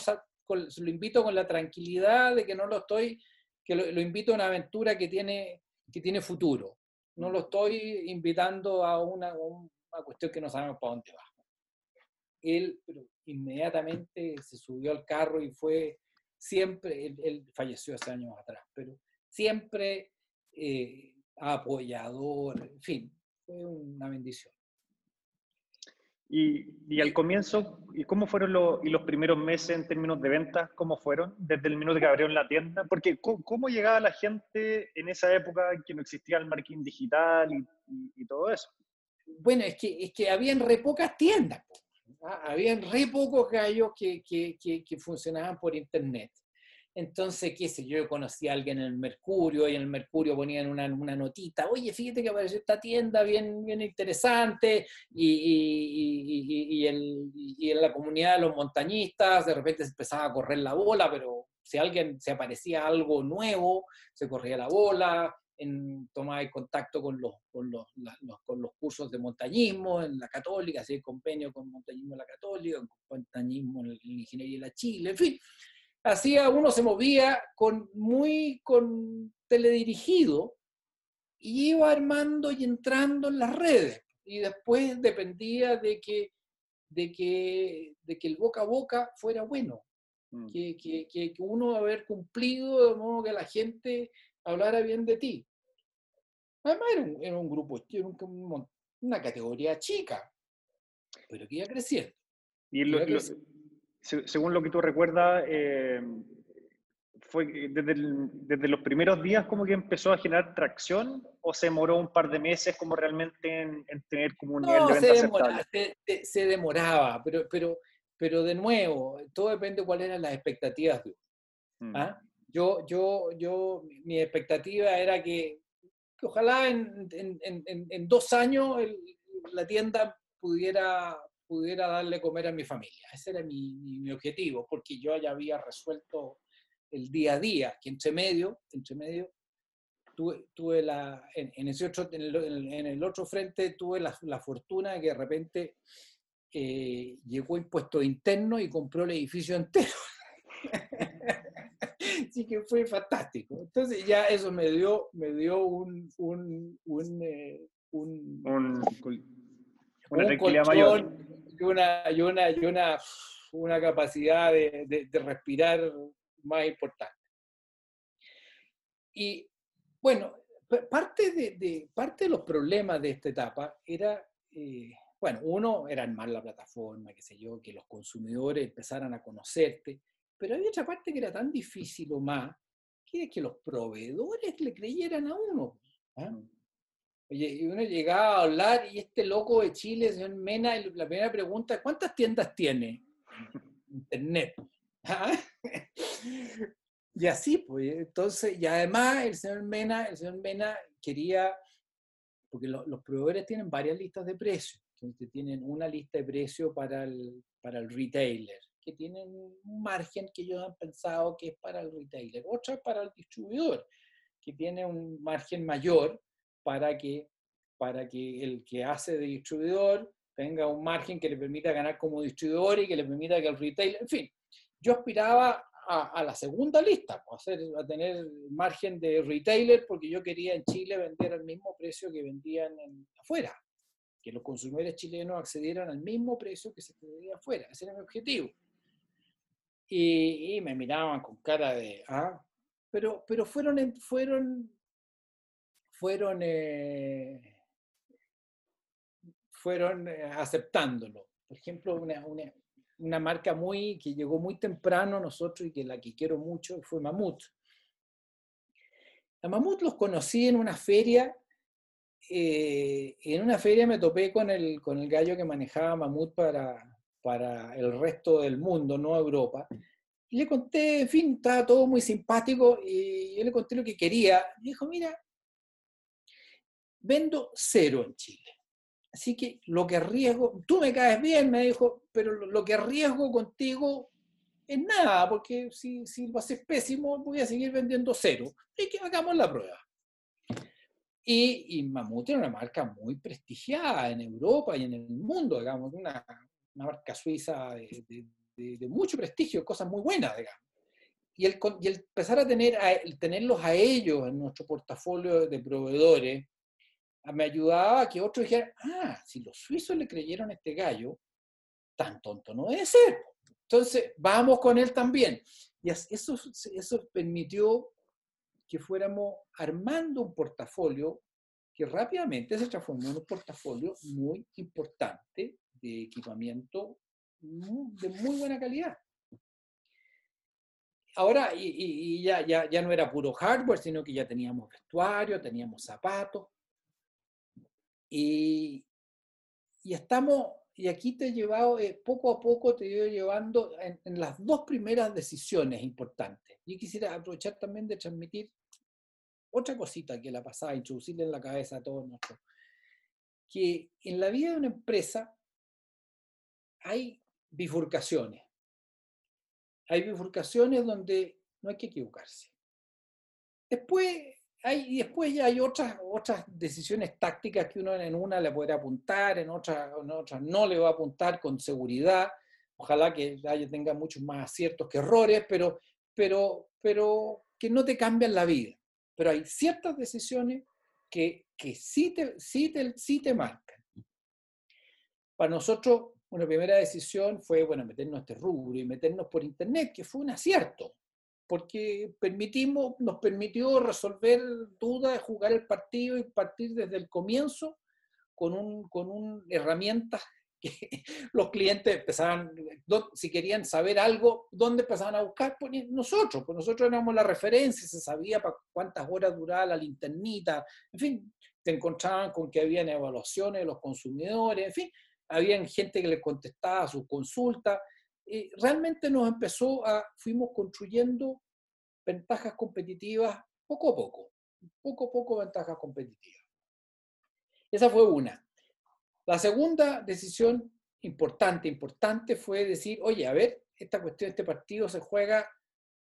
lo invito con la tranquilidad de que no lo estoy que lo, invito a una aventura que tiene, que tiene futuro. No lo estoy invitando a una, una cuestión que no sabemos para dónde va. Él inmediatamente se subió al carro y fue siempre, él, falleció hace años atrás, pero siempre eh, apoyador, en fin, fue una bendición. Y, al comienzo, ¿y cómo fueron los, y los primeros meses en términos de ventas? ¿Cómo fueron desde el minuto que abrieron la tienda? Porque ¿cómo, llegaba la gente en esa época en que no existía el marketing digital y, todo eso? Bueno, es que, es que habían re pocas tiendas. ¿Ah? Habían re pocos gallos que, que, que funcionaban por internet. Entonces, qué sé yo, conocí a alguien en el Mercurio y en el Mercurio ponían una, una notita, oye, fíjate que apareció esta tienda bien, bien interesante y, y, y, el, y, en la comunidad de los montañistas de repente se empezaba a correr la bola, pero si alguien se aparecía algo nuevo, se corría la bola, en, tomaba contacto con los, con los, con los cursos de montañismo en la católica, hacía convenio con montañismo en la católica, con montañismo en la ingeniería de la Chile, en fin hacía, uno se movía con muy con teledirigido y iba armando y entrando en las redes. Y después dependía de que, de que, de que el boca a boca fuera bueno. Mm. Que, que, que, uno haber cumplido de modo que la gente hablara bien de ti. Además era un, era un grupo, era una categoría chica, pero que iba creciendo. Y lo, según lo que tú recuerdas, eh, fue desde, desde, los primeros días como que empezó a generar tracción o se demoró un par de meses como realmente en, tener como un nivel de venta se demoraba, se, se, demoraba, pero, pero, pero de nuevo, todo depende de cuáles eran las expectativas de uno. Mm. Yo, yo, yo, mi expectativa era que, ojalá en, en, dos años la tienda pudiera, pudiera darle comer a mi familia. Ese era mi, mi, objetivo, porque yo ya había resuelto el día a día, que entre medio, entre medio tuve, tuve la, en, ese otro, en, el, otro frente tuve la, la fortuna de que de repente eh, llegó impuesto interno y compró el edificio entero. Así que fue fantástico. Entonces ya eso me dio, me dio un, un, un, eh, un, una tranquilidad mayor. Y una, y una, y una, una capacidad de, de, respirar más importante. Y bueno, parte de, de, parte de los problemas de esta etapa era, eh, bueno, uno, era más la plataforma, qué sé yo, que los consumidores empezaran a conocerte, pero había otra parte que era tan difícil o más, que es que los proveedores le creyeran a uno. Mm. Oye, y uno llegaba a hablar y este loco de Chile, señor Mena, la primera pregunta, ¿cuántas tiendas tiene? Internet. ¿Ah? Y así, pues, entonces, y además el señor Mena, el señor Mena quería, porque los proveedores tienen varias listas de precios, entonces tienen una lista de precios para el, para el retailer, que tienen un margen que ellos han pensado que es para el retailer, otra para el distribuidor, que tiene un margen mayor para que, para que el que hace de distribuidor tenga un margen que le permita ganar como distribuidor y que le permita que el retailer, en fin, yo aspiraba a, la segunda lista, a, hacer, a tener margen de retailer porque yo quería en Chile vender al mismo precio que vendían en, afuera, que los consumidores chilenos accedieran al mismo precio que se vendía afuera, ese era mi objetivo y, me miraban con cara de, ah, pero, pero fueron, fueron, fueron, eh, fueron eh, aceptándolo. Por ejemplo, una, una, una, marca muy, que llegó muy temprano a nosotros y que la que quiero mucho fue Mamut. A Mamut los conocí en una feria eh, en una feria me topé con el, con el gallo que manejaba Mamut para, para el resto del mundo, no Europa. Y le conté, en fin, estaba todo muy simpático y yo le conté lo que quería. Y dijo, mira, vendo cero en Chile. Así que lo que arriesgo, tú me caes bien, me dijo, pero lo que arriesgo contigo es nada, porque si, si lo haces pésimo, voy a seguir vendiendo cero. Y que hagamos la prueba. Y, y Mamut era una marca muy prestigiada en Europa y en el mundo, digamos, una, una marca suiza de, mucho prestigio, cosas muy buenas, digamos. Y el, y el empezar a tener a, tenerlos a ellos en nuestro portafolio de proveedores, me ayudaba a que otros dijeran, ah, si los suizos le creyeron a este gallo, tan tonto no debe ser. Entonces, vamos con él también. Y eso, eso permitió que fuéramos armando un portafolio que rápidamente se transformó en un portafolio muy importante de equipamiento de muy buena calidad. Ahora, y, ya, ya, ya, no era puro hardware, sino que ya teníamos vestuario, teníamos zapatos. Y, y estamos, y aquí te he llevado, eh, poco a poco te he ido llevando en, las dos primeras decisiones importantes. Y quisiera aprovechar también de transmitir otra cosita que la pasaba, introducirle en la cabeza a todos nosotros. Que en la vida de una empresa hay bifurcaciones. Hay bifurcaciones donde no hay que equivocarse. Después hay, después ya hay otras, otras decisiones tácticas que uno en una le puede apuntar, en otras, en otras no le va a apuntar con seguridad. Ojalá que haya, tenga muchos más aciertos que errores, pero, pero, pero que no te cambian la vida. Pero hay ciertas decisiones que, que sí, te, sí, te, sí te marcan. Para nosotros, una primera decisión fue, bueno, meternos a este rubro y meternos por Internet, que fue un acierto, porque permitimos, nos permitió resolver dudas, jugar el partido y partir desde el comienzo con, un, con un, herramientas los clientes empezaban, si querían saber algo, ¿dónde empezaban a buscar? Pues nosotros, pues nosotros éramos la referencia, se sabía para cuántas horas duraba la linternita, en fin, te encontraban con que habían evaluaciones de los consumidores, en fin, había gente que le contestaba sus consultas. Y realmente nos empezó a, fuimos construyendo ventajas competitivas poco a poco, poco a poco ventajas competitivas. Esa fue una. La segunda decisión importante, importante fue decir, oye, a ver, esta cuestión, este partido se juega,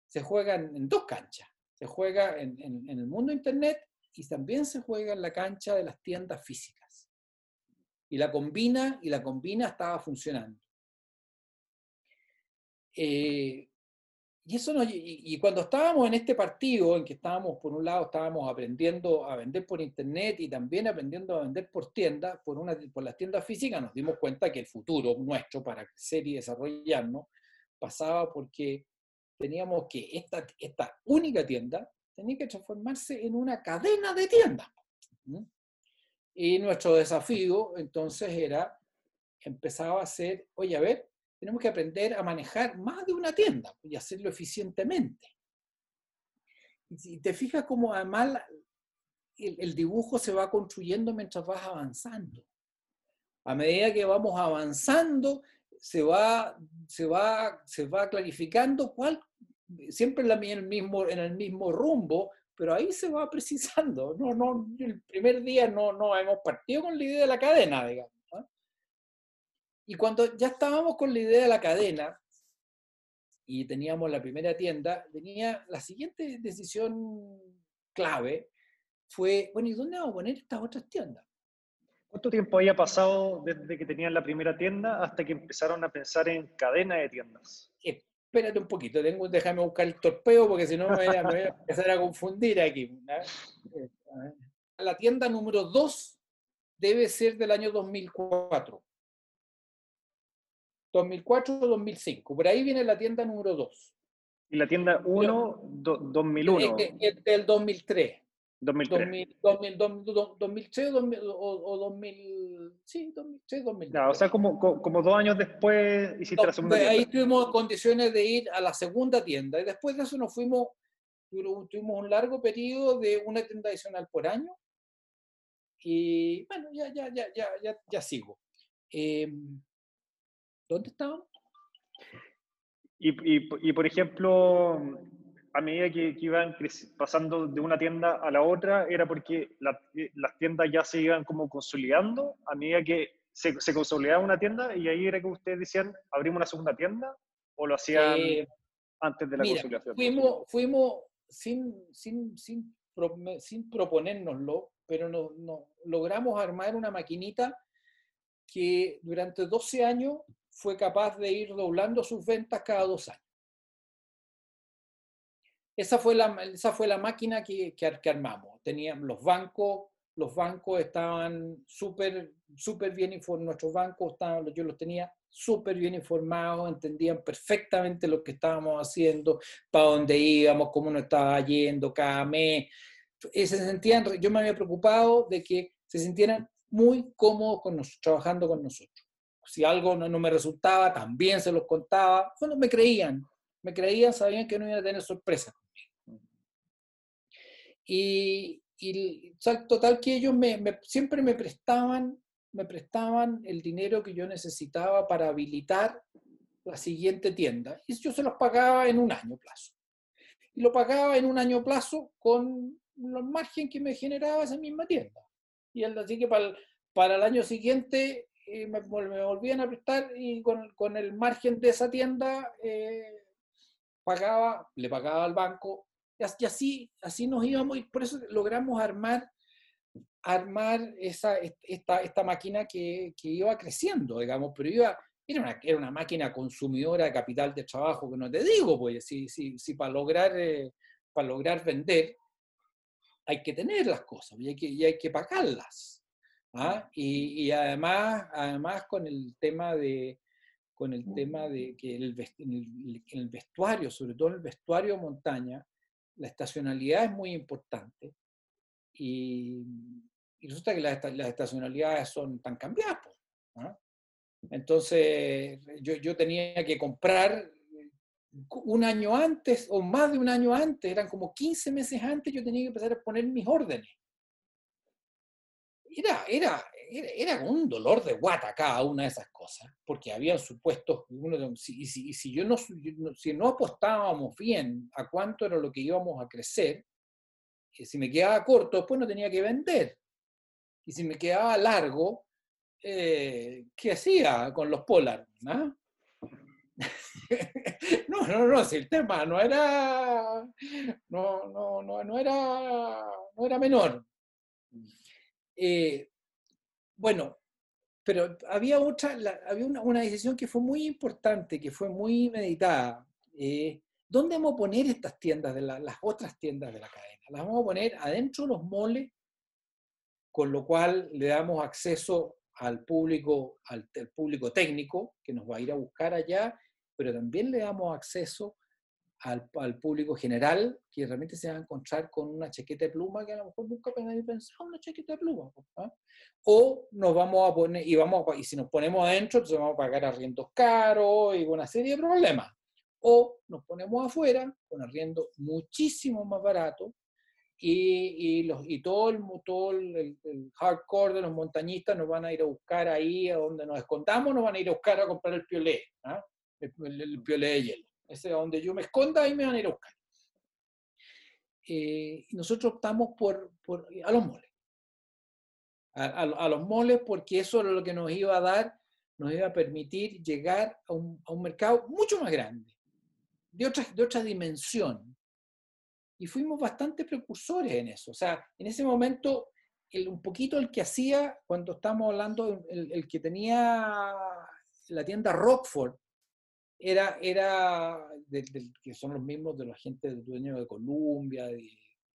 se juega en, dos canchas. Se juega en, en, el mundo Internet y también se juega en la cancha de las tiendas físicas. Y la combina, y la combina estaba funcionando. Eh, y, eso y, cuando estábamos en este partido, en que estábamos, por un lado, estábamos aprendiendo a vender por internet y también aprendiendo a vender por tiendas, por, por las tiendas físicas, nos dimos cuenta que el futuro nuestro para crecer y desarrollarnos pasaba porque teníamos que esta, esta única tienda tenía que transformarse en una cadena de tiendas. Y nuestro desafío entonces era, empezaba a ser, oye, a ver, tenemos que aprender a manejar más de una tienda y hacerlo eficientemente. Y si te fijas cómo además el, dibujo se va construyendo mientras vas avanzando. A medida que vamos avanzando, se va, se va, se va clarificando cuál, siempre en, el mismo, en el mismo rumbo, pero ahí se va precisando. No, no, el primer día no, no hemos partido con la idea de la cadena, digamos. Y cuando ya estábamos con la idea de la cadena y teníamos la primera tienda, venía la siguiente decisión clave, fue, bueno, ¿y dónde vamos a poner estas otras tiendas? ¿Cuánto tiempo había pasado desde que tenían la primera tienda hasta que empezaron a pensar en cadena de tiendas? Espérate un poquito, tengo, déjame buscar el torpeo porque si no me voy, a, empezar a confundir aquí. La tienda número 2 debe ser del año 2004. 2004 2005. Por ahí viene la tienda número 2. ¿Y la tienda 1, 2001? Es, del 2003. 2003. 2003 o, 2000, sí, 2003, 2003. o sea, como, como, dos años después hiciste la segunda tienda. Ahí tuvimos condiciones de ir a la segunda tienda y después de eso nos fuimos, tuvimos un largo periodo de una tienda adicional por año y bueno, ya, ya, ya, ya, ya, ya sigo. Eh, ¿Dónde estaban? Y, y, y, por ejemplo, a medida que, iban pasando de una tienda a la otra, era porque eh, las tiendas ya se iban como consolidando, a medida que se, se, consolidaba una tienda, y ahí era que ustedes decían, abrimos una segunda tienda, o lo hacían eh, antes de la consolidación. Fuimos, fuimos sin, sin, sin, sin proponérnoslo, pero no, no, logramos armar una maquinita que durante 12 años fue capaz de ir doblando sus ventas cada dos años. Esa fue la, esa fue la máquina que, que, armamos. Teníamos los bancos, los bancos estaban súper súper bien informados, nuestros bancos estaban, yo los tenía súper bien informados, entendían perfectamente lo que estábamos haciendo, para dónde íbamos, cómo nos estaba yendo cada mes. Se sentían, yo me había preocupado de que se sintieran muy cómodos con trabajando con nosotros si algo no, me resultaba, también se los contaba. Bueno, me creían, me creían, sabían que no iba a tener sorpresa. Y, y total que ellos siempre me prestaban, me prestaban el dinero que yo necesitaba para habilitar la siguiente tienda. Y yo se los pagaba en un año plazo. Y lo pagaba en un año plazo con los margen que me generaba esa misma tienda. Y así que para el año siguiente y me, volvían a prestar y con, con, el margen de esa tienda eh, pagaba, le pagaba al banco y así, así nos íbamos y por eso logramos armar, armar esa, esta, esta máquina que, que iba creciendo, digamos, pero iba, era una, era una máquina consumidora de capital de trabajo, que no te digo, pues si, si, si para, lograr, eh, para lograr vender hay que tener las cosas y hay que, y hay que pagarlas. ¿ah? Y, además, además con el tema de, con el tema de que el, en, el, vestuario, sobre todo el vestuario montaña, la estacionalidad es muy importante. Y, resulta que las, estacionalidades son tan cambiadas. ¿ah? Entonces yo, yo tenía que comprar un año antes o más de un año antes, eran como 15 meses antes, yo tenía que empezar a poner mis órdenes. Era, era, era, un dolor de guata cada una de esas cosas, porque había supuestos, uno, si, si, si, yo no, apostábamos bien a cuánto era lo que íbamos a crecer, que si me quedaba corto, después no tenía que vender. Y si me quedaba largo, eh, ¿qué hacía con los Polar? ¿no? no, no, no, si el tema no era, no, no, no, no era, no era menor. Eh, bueno, pero había otra, había una, decisión que fue muy importante, que fue muy meditada. Eh, ¿Dónde vamos a poner estas tiendas, de las otras tiendas de la cadena? Las vamos a poner adentro de los moles, con lo cual le damos acceso al público, al público técnico que nos va a ir a buscar allá pero también le damos acceso al, al, público general que realmente se va a encontrar con una chaqueta de pluma que a lo mejor nunca había pensado una chaqueta de pluma. ¿ah? O nos vamos a poner, y, vamos y si nos ponemos adentro, entonces vamos a pagar arriendos caros y una serie de problemas. O nos ponemos afuera con arriendo muchísimo más barato y, y, los, y todo, el, todo el, hardcore de los montañistas nos van a ir a buscar ahí a donde nos escondamos, nos van a ir a buscar a comprar el piolé. ¿ah? el, el, de hielo. Ese es donde yo me esconda, ahí me van a ir a buscar. Eh, y nosotros optamos por, por, a los moles. A, a, los moles porque eso era lo que nos iba a dar, nos iba a permitir llegar a un, a un mercado mucho más grande, de otra, de otra dimensión. Y fuimos bastante precursores en eso. O sea, en ese momento, el, un poquito el que hacía, cuando estamos hablando, el, el que tenía la tienda Rockford, era, era que son los mismos de la gente dueño de Columbia, de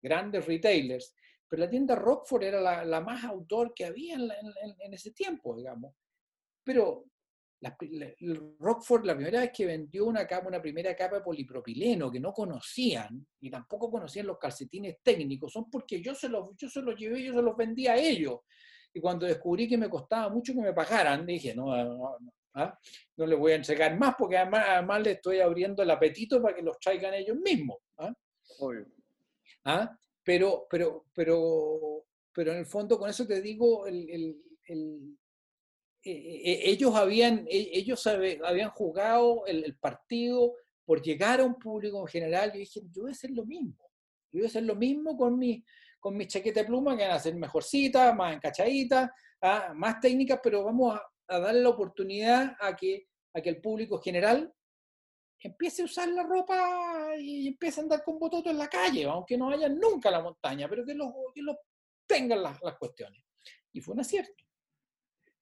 grandes retailers, pero la tienda Rockford era la, la más autor que había en, en, ese tiempo, digamos. Pero la, Rockford, la primera vez que vendió una capa, una primera capa de polipropileno que no conocían, y tampoco conocían los calcetines técnicos, son porque yo se los, yo se los llevé, yo se los vendía a ellos. Y cuando descubrí que me costaba mucho que me pagaran, dije, no, no, no ¿ah? No les voy a entregar más porque además, además les estoy abriendo el apetito para que los traigan ellos mismos. ¿ah? ¿Ah? Pero, pero, pero, pero en el fondo con eso te digo, el, el, e, e, e, ellos, habían, ellos habían jugado el, partido por llegar a un público en general. Yo dije, yo voy a hacer lo mismo. Yo voy a hacer lo mismo con mi, con mis chaquetas de pluma, que van a ser mejorcitas, más encachaditas, más técnicas, pero vamos a, a darle la oportunidad a que, a que el público general empiece a usar la ropa y empiece a andar con bototo en la calle, aunque no vaya nunca a la montaña, pero que lo, que lo tengan las, las cuestiones. Y fue un acierto.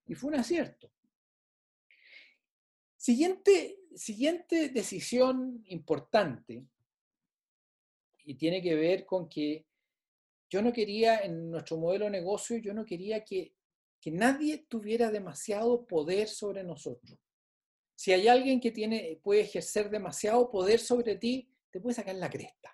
Y fue un acierto. Siguiente, siguiente decisión importante, y tiene que ver con que yo no quería, en nuestro modelo de negocio, yo no quería que que nadie tuviera demasiado poder sobre nosotros. Si hay alguien que tiene, puede ejercer demasiado poder sobre ti, te puede sacar la cresta.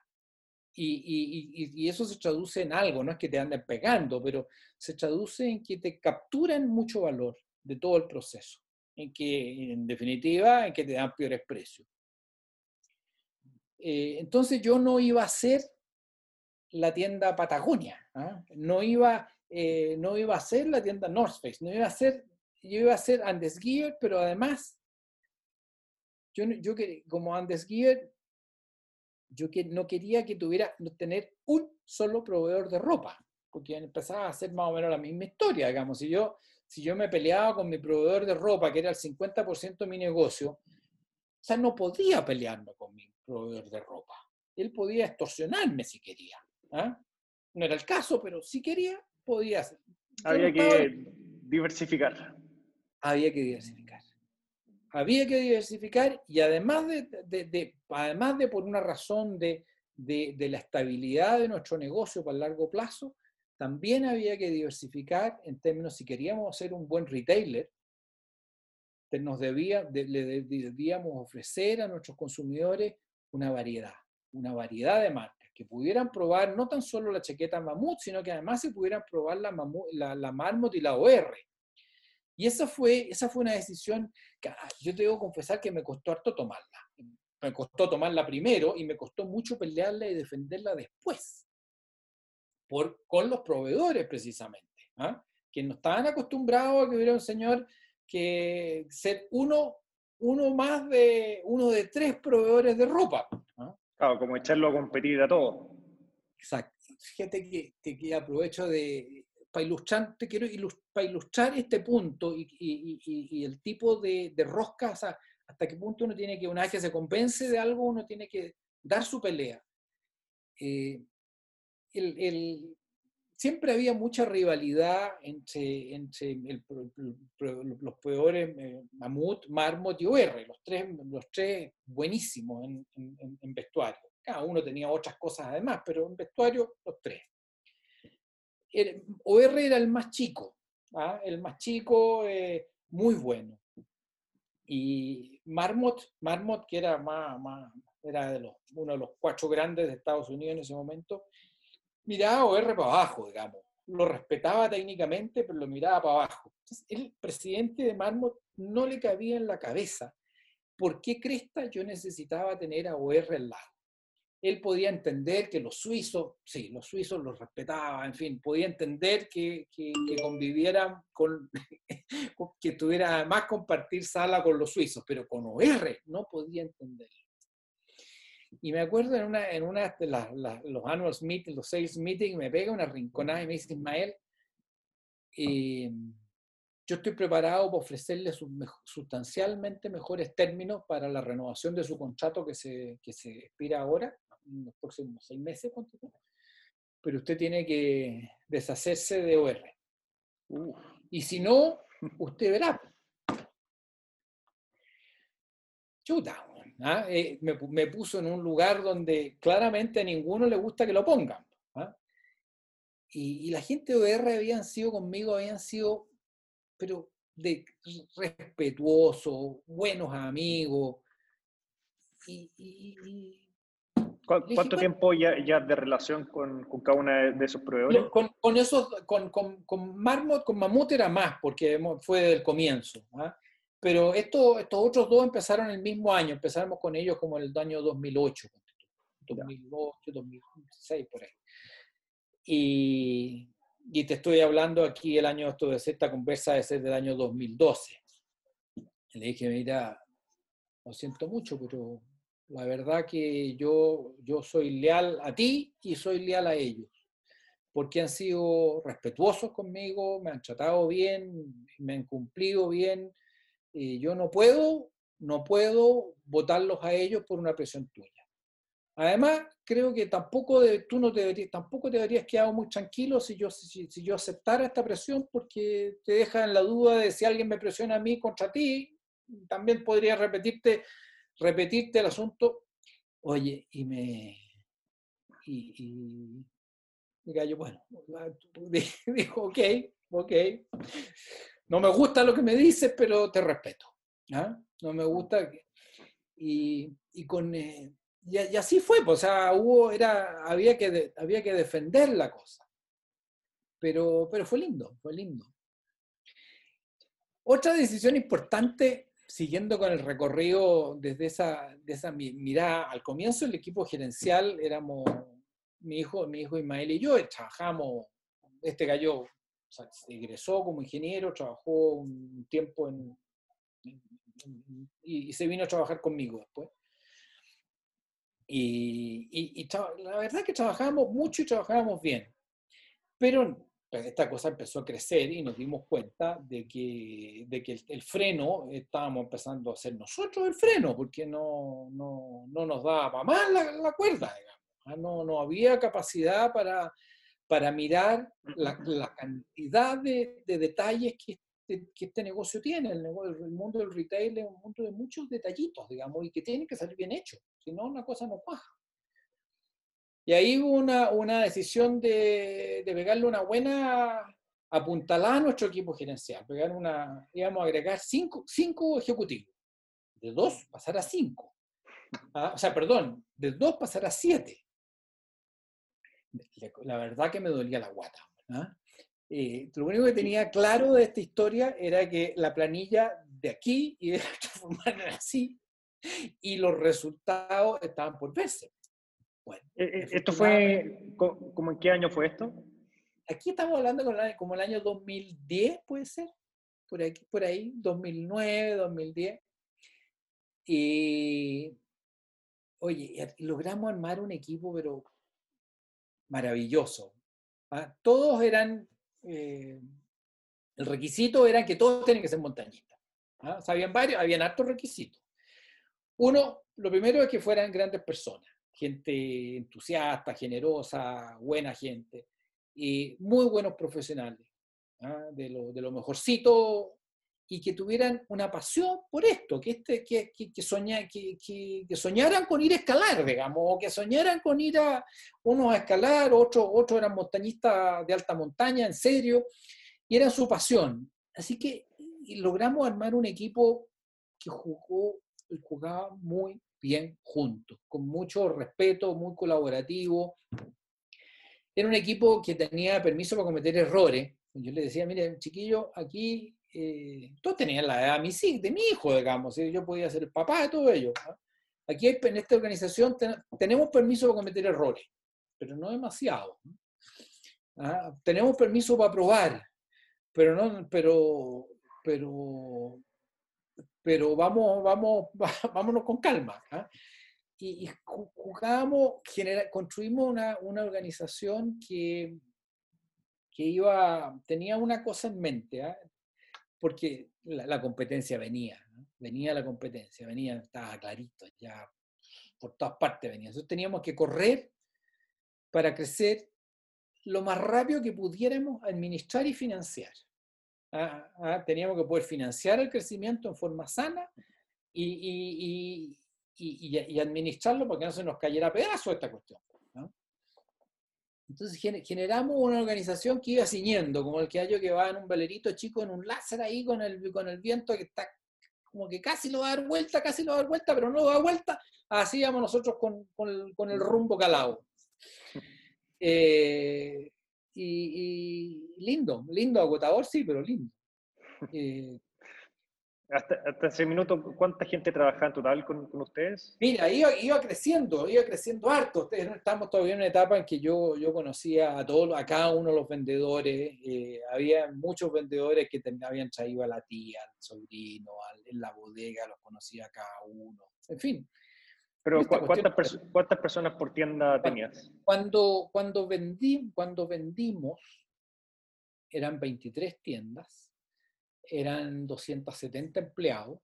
Y, eso se traduce en algo, no es que te anden pegando, pero se traduce en que te capturan mucho valor de todo el proceso, en que en definitiva, en que te dan peores precios. Eh, entonces yo no iba a ser la tienda Patagonia, ¿ah? no iba eh, no iba a ser la tienda North Face, no iba a ser, yo iba a ser Andes Gear, pero además, yo, yo como Andes Gear, yo que, no quería que tuviera, tener un solo proveedor de ropa, porque empezaba a ser más o menos la misma historia, digamos, si yo, si yo me peleaba con mi proveedor de ropa, que era el 50% de mi negocio, o sea, no podía pelearme con mi proveedor de ropa. Él podía extorsionarme si quería. ¿ah? No era el caso, pero si quería, podía ser. Había que diversificar. Había que diversificar. Había que diversificar y además de, además de por una razón de, la estabilidad de nuestro negocio para el largo plazo, también había que diversificar en términos, si queríamos ser un buen retailer, nos debía, le debíamos ofrecer a nuestros consumidores una variedad, una variedad de marcas que pudieran probar no tan solo la chaqueta mamut, sino que además se pudieran probar la, la, la marmot y la OR. Y esa fue, esa fue una decisión que ah, yo te debo confesar que me costó harto tomarla. Me costó tomarla primero y me costó mucho pelearla y defenderla después. Por, con los proveedores precisamente, ¿ah? que no estaban acostumbrados a que hubiera un señor que ser uno, uno más de uno de tres proveedores de ropa. ¿ah? Claro, como echarlo a competir a todos. Exacto. Fíjate que, que aprovecho de, para ilustrar, te quiero para ilustrar este punto y, y, y el tipo de, de roscas, hasta qué punto uno tiene que, una vez que se convence de algo, uno tiene que dar su pelea. Eh, el, el, siempre había mucha rivalidad entre, entre los proveedores eh, Mamut, Marmot y OR, los tres, los tres buenísimos en, en, vestuario. Cada uno tenía otras cosas además, pero en vestuario los tres. OR era el más chico, ¿ah? el más chico, eh, muy bueno. Y Marmot, Marmot que era, más, era de los, uno de los cuatro grandes de Estados Unidos en ese momento, miraba OR para abajo, digamos. Lo respetaba técnicamente, pero lo miraba para abajo. El presidente de Marmot no le cabía en la cabeza por qué cresta yo necesitaba tener a OR al lado él podía entender que los suizos, sí, los suizos los respetaba, en fin, podía entender que, que, con, que tuviera más compartir sala con los suizos, pero con OR no podía entender. Y me acuerdo en una, en una de las, los annual meetings, los sales meetings, me pega una rinconada y me dice, Ismael, eh, yo estoy preparado para ofrecerle sustancialmente mejores términos para la renovación de su contrato que se, que se expira ahora en los próximos seis meses, pero usted tiene que deshacerse de OR. Y si no, usted verá. Chuta, ¿ah? eh, me, puso en un lugar donde claramente a ninguno le gusta que lo pongan. ¿ah? Y, la gente de OR habían sido conmigo, habían sido, pero de respetuosos, buenos amigos. y, ¿Cuánto tiempo ya, ya, de relación con, con, cada uno de esos proveedores? Con, con esos, con, con, con, Marmot, con Mamut era más, porque fue del comienzo. ¿ah? Pero esto, estos otros dos empezaron el mismo año, empezamos con ellos como el año 2008, 2008, 2006, por ahí. Y, y te estoy hablando aquí el año, esto de esta conversa ser del año 2012. Le dije, mira, lo siento mucho, pero la verdad que yo, yo soy leal a ti y soy leal a ellos, porque han sido respetuosos conmigo, me han tratado bien, me han cumplido bien. Y yo no puedo, no puedo votarlos a ellos por una presión tuya. Además, creo que tampoco tú no te deberías, tampoco te deberías quedar muy tranquilo si yo, si, yo aceptara esta presión, porque te deja en la duda de si alguien me presiona a mí contra ti. También podría repetirte repetirte el asunto, oye, y me... Y, y gallo, bueno, dijo, ok, ok, no me gusta lo que me dices, pero te respeto. ¿ah? No me gusta. Y, y con... Eh, y, así fue, pues, o sea, hubo, era, había, que había que defender la cosa. Pero, pero fue lindo, fue lindo. Otra decisión importante siguiendo con el recorrido desde esa, esa mirada, al comienzo el equipo gerencial éramos mi hijo, mi hijo Ismael y yo, trabajamos, este gallo sea, egresó como ingeniero, trabajó un tiempo en, y, se vino a trabajar conmigo después. Y, y, y la verdad es que trabajábamos mucho y trabajábamos bien. Pero pues, esta cosa empezó a crecer y nos dimos cuenta de que, de que el, freno, estábamos empezando a hacer nosotros el freno, porque no, no, no nos daba más la, la cuerda, digamos. ¿ah? No, no había capacidad para, para mirar la, la cantidad de, de, detalles que este, que este negocio tiene. El, el, mundo del retail es un mundo de muchos detallitos, digamos, y que tienen que salir bien hechos, si no, una cosa no cuaja. Y ahí hubo una, una decisión de, de, pegarle una buena apuntalada a nuestro equipo gerencial. Pegar una, íbamos a agregar cinco, cinco ejecutivos. De dos pasar a cinco. Ah, o sea, perdón, de dos pasar a siete. La verdad que me dolía la guata. Eh, lo único que tenía claro de esta historia era que la planilla de aquí y de otra forma era así, y los resultados estaban por verse. Bueno, eh, eh, ¿Esto fue, como en qué año fue esto? Aquí estamos hablando como el año 2010, puede ser, por, aquí, por ahí, 2009, 2010. Y, oye, logramos armar un equipo, pero maravilloso. ¿ah? Todos eran, eh, el requisito era que todos tenían que ser montañistas. ¿ah? habían varios, habían requisitos. Uno, lo primero es que fueran grandes personas, gente entusiasta, generosa, buena gente, y muy buenos profesionales, ¿ah? de, de lo mejorcito y que tuvieran una pasión por esto, que, este, que, que, que, que, soñaran con ir a escalar, digamos, o que soñaran con ir a unos a escalar, otros, otros eran montañistas de alta montaña, en serio, y era su pasión. Así que logramos armar un equipo que jugó y jugaba muy bien juntos, con mucho respeto, muy colaborativo. Era un equipo que tenía permiso para cometer errores. Yo le decía, mire, chiquillo, aquí eh, todos tenían la edad de mi hijo, digamos, yo podía ser el papá de todo ello. Aquí en esta organización tenemos permiso para cometer errores, pero no demasiado. ¿Ah? Tenemos permiso para probar, pero no, pero, pero, pero vamos, vamos, vámonos con calma. ¿ah? Y, y, jugamos, construimos una, una organización que, que iba, tenía una cosa en mente. ¿ah? Porque la, competencia venía, venía la competencia, venía, estaba clarito, ya por todas partes venía. Entonces teníamos que correr para crecer lo más rápido que pudiéramos administrar y financiar. Ah, ah, teníamos que poder financiar el crecimiento en forma sana y, administrarlo porque no se nos cayera pedazo esta cuestión. Entonces generamos una organización que iba ciñendo, como el que hay que va en un velerito chico en un láser ahí con el, con el viento que está como que casi lo va a dar vuelta, casi lo va a dar vuelta, pero no lo da vuelta. Así íbamos nosotros con, con, el, rumbo calado. Eh, y, lindo, lindo, agotador sí, pero lindo. Eh, hasta, hasta ese minuto, ¿cuánta gente trabajaba en total con, con ustedes? Mira, iba, iba, creciendo, iba creciendo harto. Estamos todavía en una etapa en que yo, yo conocía a todos, a cada uno de los vendedores. Eh, había muchos vendedores que habían traído a la tía, al sobrino, en la bodega, los conocía a cada uno. En fin. Pero ¿cuántas, ¿cuántas personas por tienda tenías? Cuando, cuando, vendí, cuando vendimos, eran 23 tiendas eran 270 empleados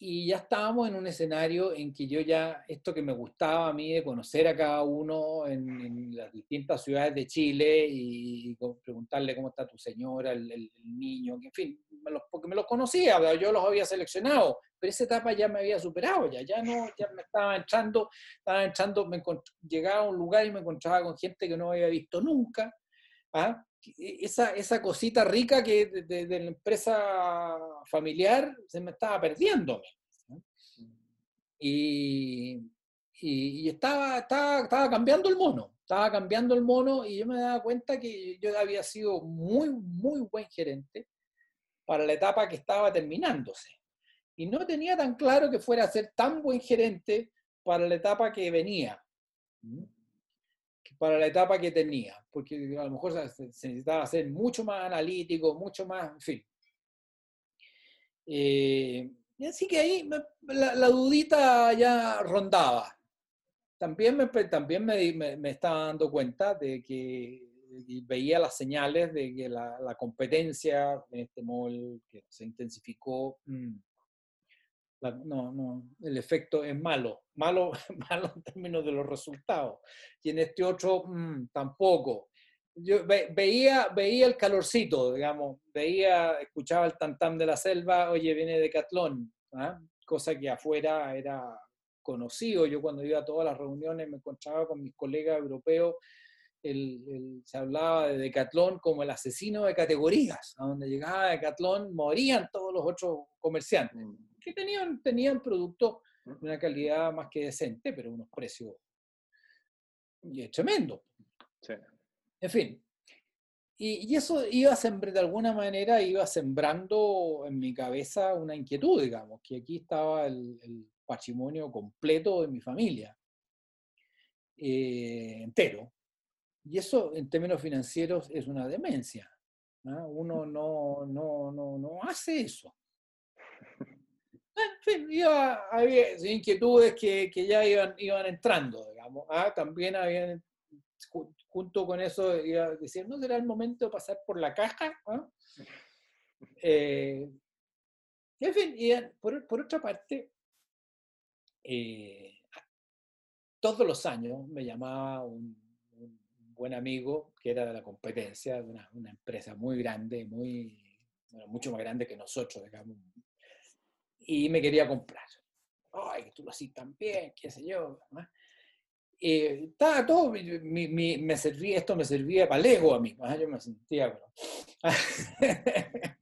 y ya estábamos en un escenario en que yo ya, esto que me gustaba a mí de conocer a cada uno en, las distintas ciudades de Chile y, preguntarle cómo está tu señora, el, niño, en fin, porque me los conocía, yo los había seleccionado, pero esa etapa ya me había superado, ya, ya no, ya me estaba entrando, estaba entrando, me llegaba a un lugar y me encontraba con gente que no había visto nunca, ¿ah? E, esa, esa cosita rica que de, la empresa familiar se me estaba perdiendo. Y, y, estaba, estaba, estaba, cambiando el mono, estaba cambiando el mono y yo me daba cuenta que yo había sido muy, muy buen gerente para la etapa que estaba terminándose. Y no tenía tan claro que fuera a ser tan buen gerente para la etapa que venía para la etapa que tenía, porque a lo mejor se necesitaba ser mucho más analítico, mucho más, en fin. Eh, así que ahí la, dudita ya rondaba. También me, también me, me, estaba dando cuenta de que veía las señales de que la, la competencia en este mall que se intensificó, no, no, el efecto es malo, malo, malo en términos de los resultados. Y en este otro mm, tampoco. Yo veía, veía el calorcito, digamos, veía, escuchaba el tantam de la selva, oye, viene de Catlón, ¿ah? cosa que afuera era conocido. Yo cuando iba a todas las reuniones me encontraba con mis colegas europeos, se hablaba de Decathlon como el asesino de categorías. A donde llegaba Decathlon morían todos los otros comerciantes. Mm que tenían, tenían productos de una calidad más que decente, pero unos precios y tremendo. En fin. y, eso iba de alguna manera, iba sembrando en mi cabeza una inquietud, digamos, que aquí estaba el, patrimonio completo de mi familia, eh, entero. Y eso en términos financieros es una demencia. Uno no, no, no, no hace eso. En fin, había inquietudes que, que, ya iban, iban entrando, digamos. ¿ah? También habían junto con eso iba a decir, ¿no será el momento de pasar por la caja? ¿Ah? Eh, en fin, y por, por, otra parte, eh, todos los años me llamaba un, buen amigo que era de la competencia, de una empresa muy grande, muy, mucho más grande que nosotros, digamos, y me quería comprar. Ay, que tú lo haces tan bien, qué sé yo. Eh, estaba todo, me servía, esto me servía para Lego a mí, yo me sentía,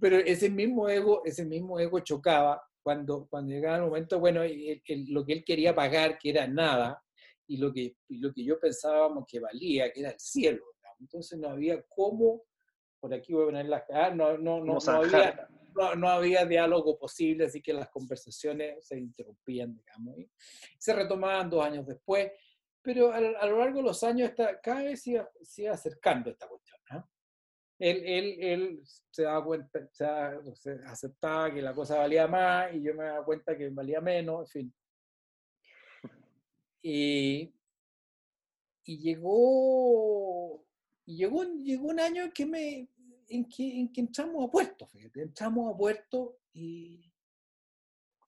pero ese mismo ego, ese mismo ego chocaba cuando, cuando llegaba el momento, bueno, lo que él quería pagar, que era nada, y lo que, lo que yo pensábamos que valía, que era el cielo. Entonces no había cómo, por aquí voy a poner las... Ah, no, no, no, no, había, no, había diálogo posible, así que las conversaciones se interrumpían, digamos, y se retomaban dos años después, pero a, lo largo de los años está, cada vez se iba, acercando esta cuestión. Él, él, él, se daba cuenta, se, aceptaba que la cosa valía más y yo me daba cuenta que valía menos, en fin. Y, y llegó, y llegó, llegó un año que me, en que, entramos a puerto, fíjate, entramos a puerto y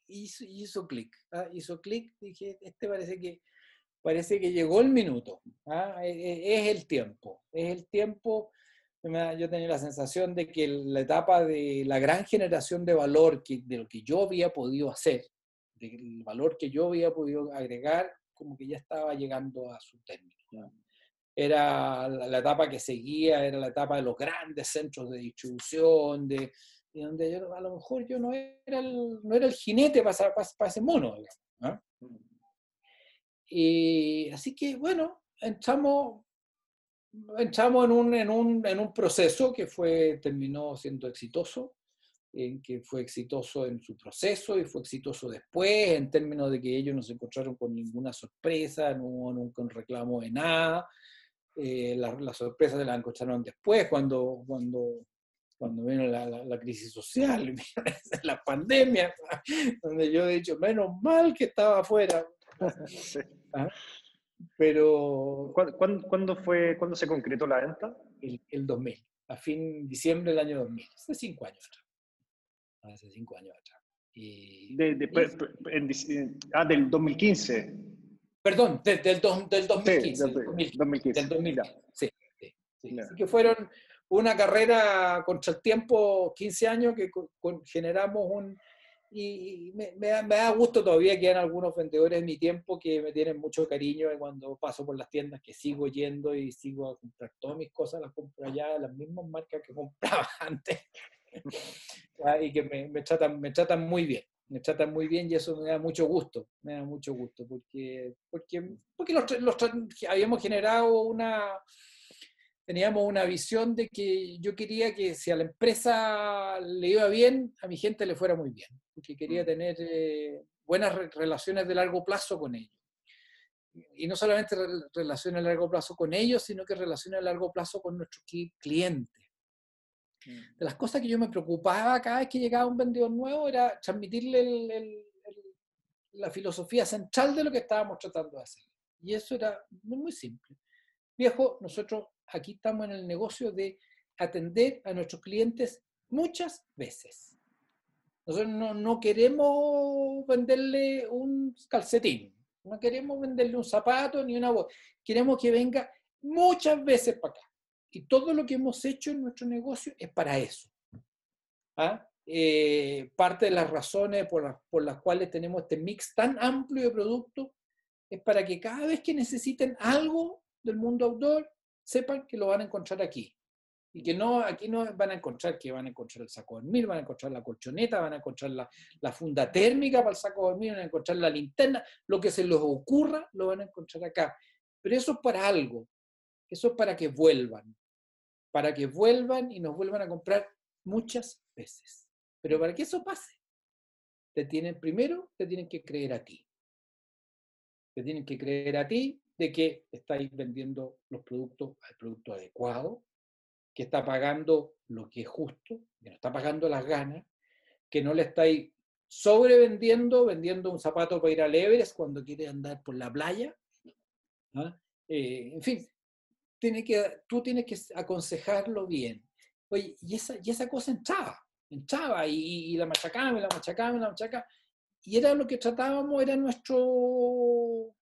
hizo, hizo clic, ¿ah? hizo clic, dije, este parece que, parece que llegó el minuto, ¿ah? e, e, es, el tiempo, es el tiempo, yo tenía la sensación de que la etapa de la gran generación de valor que, de lo que yo había podido hacer, del valor que yo había podido agregar, como que ya estaba llegando a su término era la, etapa que seguía, era la etapa de los grandes centros de distribución, de, donde yo, a lo mejor yo no era el, no era el jinete para, para, ese mono. Y así que, bueno, entramos, entramos en, un, en, un, en un proceso que fue, terminó siendo exitoso, en que fue exitoso en su proceso y fue exitoso después, en términos de que ellos no se encontraron con ninguna sorpresa, no hubo nunca un reclamo de nada, eh, las la sorpresas se las encontraron después, cuando, cuando, cuando vino la, la, crisis social, la pandemia, donde yo he dicho, menos mal que estaba afuera. ¿Ah? Pero... ¿Cuándo, fue, ¿Cuándo se concretó la venta? El, el 2000, a fin de diciembre del año 2000, hace cinco años atrás. Hace cinco años atrás. Y, ah, del 2015. Perdón, del, del 2015. del 2015. Del 2015. Sí, sí, Así que fueron una carrera contra el tiempo, 15 años, que generamos un... Y me, da, gusto todavía que hay algunos vendedores de mi tiempo que me tienen mucho cariño cuando paso por las tiendas, que sigo yendo y sigo a comprar todas mis cosas, las compro allá, las mismas marcas que compraba antes. y que me, me, tratan, me tratan muy bien me tratan muy bien y eso me da mucho gusto, me da mucho gusto, porque, porque, porque los, habíamos generado una, teníamos una visión de que yo quería que si a la empresa le iba bien, a mi gente le fuera muy bien, porque quería mm. tener eh, buenas relaciones de largo plazo con ellos. Y no solamente relaciones a largo plazo con ellos, sino que relaciones a largo plazo con nuestros clientes de las cosas que yo me preocupaba cada vez que llegaba un vendedor nuevo era transmitirle la filosofía central de lo que estábamos tratando de hacer. Y eso era muy, muy simple. Viejo, nosotros aquí estamos en el negocio de atender a nuestros clientes muchas veces. Nosotros no, no queremos venderle un calcetín, no queremos venderle un zapato ni una voz. Queremos que venga muchas veces para acá. Y todo lo que hemos hecho en nuestro negocio es para eso. ¿Ah? Eh, parte de las razones por, por las cuales tenemos este mix tan amplio de productos es para que cada vez que necesiten algo del mundo outdoor, sepan que lo van a encontrar aquí. Y que no, aquí no van a encontrar que van a encontrar el saco de dormir, van a encontrar la colchoneta, van a encontrar la, la, funda térmica para el saco de dormir, van a encontrar la linterna, lo que se les ocurra, lo van a encontrar acá. Pero eso es para algo, eso es para que vuelvan. para que vuelvan y nos vuelvan a comprar muchas veces. Pero para que eso pase, te tienen, primero te tienen que creer a ti. Te tienen que creer a ti de que estáis vendiendo los productos al producto adecuado, que está pagando lo que es justo, que no está pagando las ganas, que no le estáis sobrevendiendo, vendiendo un zapato para ir al Everest cuando quiere andar por la playa. ¿ah? Eh, en fin, tiene que, tú tienes que aconsejarlo bien. Oye, y esa, y esa cosa entraba, entraba y, la machacaba, y la machacaba, y la machacaba. Y era lo que tratábamos, era nuestro...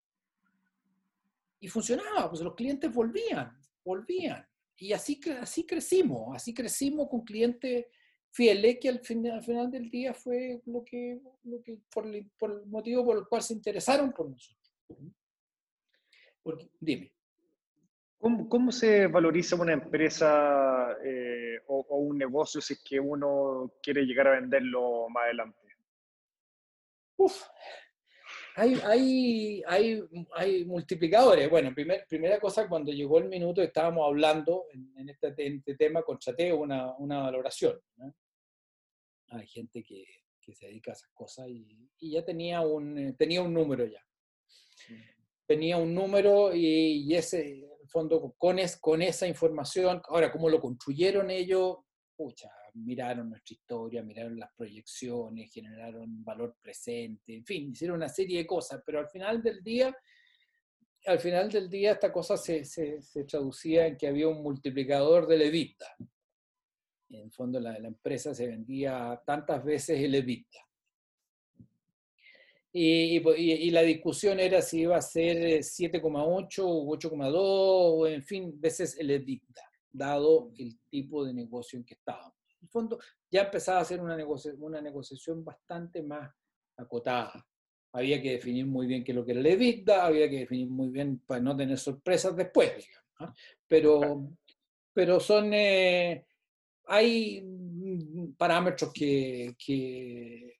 Y funcionaba, pues los clientes volvían, volvían y así, así crecimos, así crecimos con clientes fieles que al, final, al final del día fue lo que, lo que por, el, por, el, motivo por el cual se interesaron por nosotros. Porque, dime. ¿Cómo, ¿Cómo, se valoriza una empresa eh, o, o, un negocio si es que uno quiere llegar a venderlo más adelante? Uf, hay, hay, hay, hay, multiplicadores. Bueno, primer, primera cosa, cuando llegó el minuto estábamos hablando en, en, este, en este, tema, contraté una, una valoración. ¿no? Hay gente que, que, se dedica a esas cosas y, y, ya tenía un, tenía un número ya. Tenía un número y, y ese, fondo, con, es, con esa información, ahora, cómo lo construyeron ellos, pucha, miraron nuestra historia, miraron las proyecciones, generaron valor presente, en fin, hicieron una serie de cosas, pero al final del día, al final del día esta cosa se, se, se traducía en que había un multiplicador del EBITDA. En el fondo la, la empresa se vendía tantas veces el EBITDA. Y, y, y, la discusión era si iba a ser 7,8 o 8,2 o en fin, veces el EBITDA, dado el tipo de negocio en que estábamos el fondo ya empezaba a ser una, negocia una negociación bastante más acotada. Había que definir muy bien qué es lo que era el EBITDA, había que definir muy bien para no tener sorpresas después, digamos. ¿no? Pero, pero son, eh, hay parámetros que, que,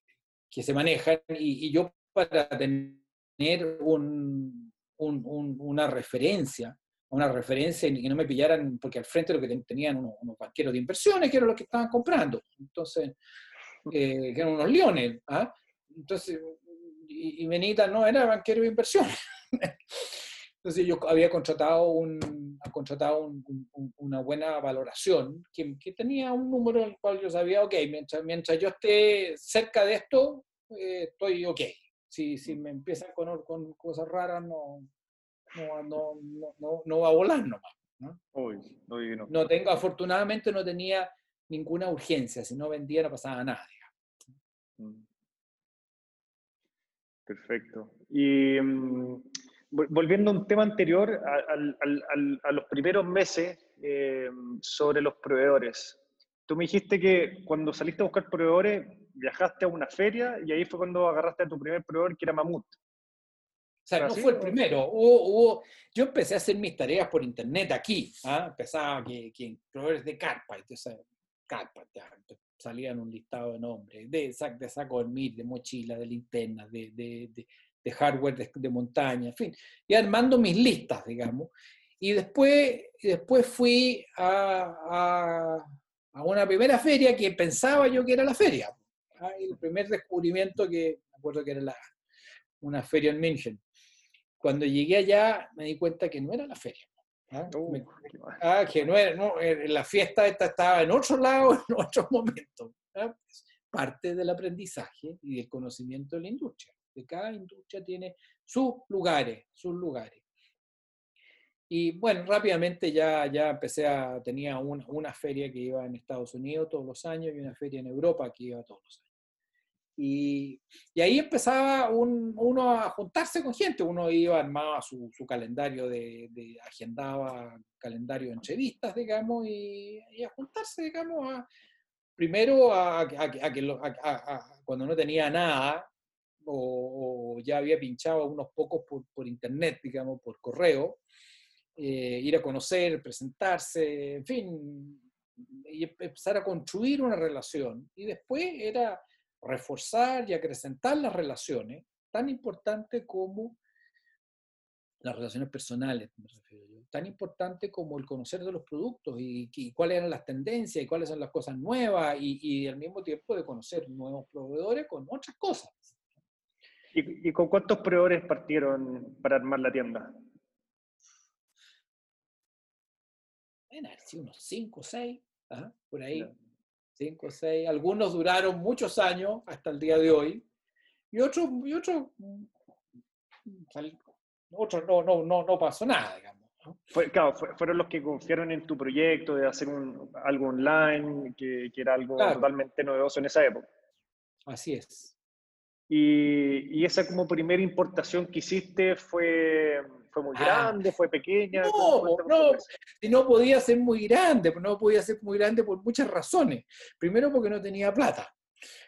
que se manejan y, y, yo para tener un, un, un, una referencia una referencia y que no me pillaran, porque al frente lo que tenían unos, banqueros de inversiones, que eran los que estaban comprando. Entonces, eh, que eran unos leones. ¿ah? Entonces, y, Benita no era banquero de inversiones. Entonces yo había contratado, un, contratado un, un, una buena valoración que, tenía un número en el cual yo sabía, ok, mientras, mientras yo esté cerca de esto, eh, estoy ok. Si, si me empiezan con, con cosas raras, no, no, no, no, no va a volar nomás. ¿no? Uy, uy, no. no tengo, afortunadamente no tenía ninguna urgencia, si no vendía no pasaba nada. Mm. Perfecto. Y um, volviendo a un tema anterior, a, a, a los primeros meses eh, sobre los proveedores. Tú me dijiste que cuando saliste a buscar proveedores, viajaste a una feria y ahí fue cuando agarraste a tu primer proveedor, que era Mamut. O sea, no fue el primero. Hubo, hubo, yo empecé a hacer mis tareas por internet aquí. ¿ah? Empezaba que, que proveedores de carpa, entonces, carpa, ya, salían un listado de nombres, de, sac, de saco de mil, de mochila, de linternas, de, de, de, de hardware de, de, montaña, en fin, y armando mis listas, digamos. Y después, y después fui a, a, a, una primera feria que pensaba yo que era la feria. ¿Ah? El primer descubrimiento que, me acuerdo que era la, una feria en München cuando llegué allá me di cuenta que no era la feria. ¿ah? Uh, me, ah, que no era, no, eh, la fiesta esta estaba en otro lado, en otro momento. ¿ah? Parte del aprendizaje y del conocimiento de la industria. De cada industria tiene sus lugares, sus lugares. Y bueno, rápidamente ya, ya empecé a, tenía una, una feria que iba en Estados Unidos todos los años y una feria en Europa que iba todos los años. Y, y, ahí empezaba un, uno a juntarse con gente, uno iba, armaba su, su calendario de, de, agendaba calendario de entrevistas, digamos, y, y a juntarse, digamos, a, primero a, a, a que lo, cuando no tenía nada, o, o, ya había pinchado unos pocos por, por internet, digamos, por correo, eh, ir a conocer, presentarse, en fin, y empezar a construir una relación. Y después era reforzar y acrecentar las relaciones, tan importante como las relaciones personales, me refiero yo, tan importante como el conocer de los productos y, cuáles eran las tendencias y cuáles son las cosas nuevas y, y, al mismo tiempo de conocer nuevos proveedores con otras cosas. ¿Y, con cuántos proveedores partieron para armar la tienda? Sí, unos 5 o 6, por ahí. 5 o 6. Algunos duraron muchos años hasta el día de hoy y otros, y otros otros no, no, no, no pasó nada, digamos. Fue, claro, fueron los que confiaron en tu proyecto de hacer un, algo online, que, que era algo totalmente novedoso en esa época. Así es. Y, y, esa como primera importación que hiciste fue, fue muy ah. grande, fue pequeña. No, no, no podía ser muy grande, no podía ser muy grande por muchas razones. Primero porque no tenía plata.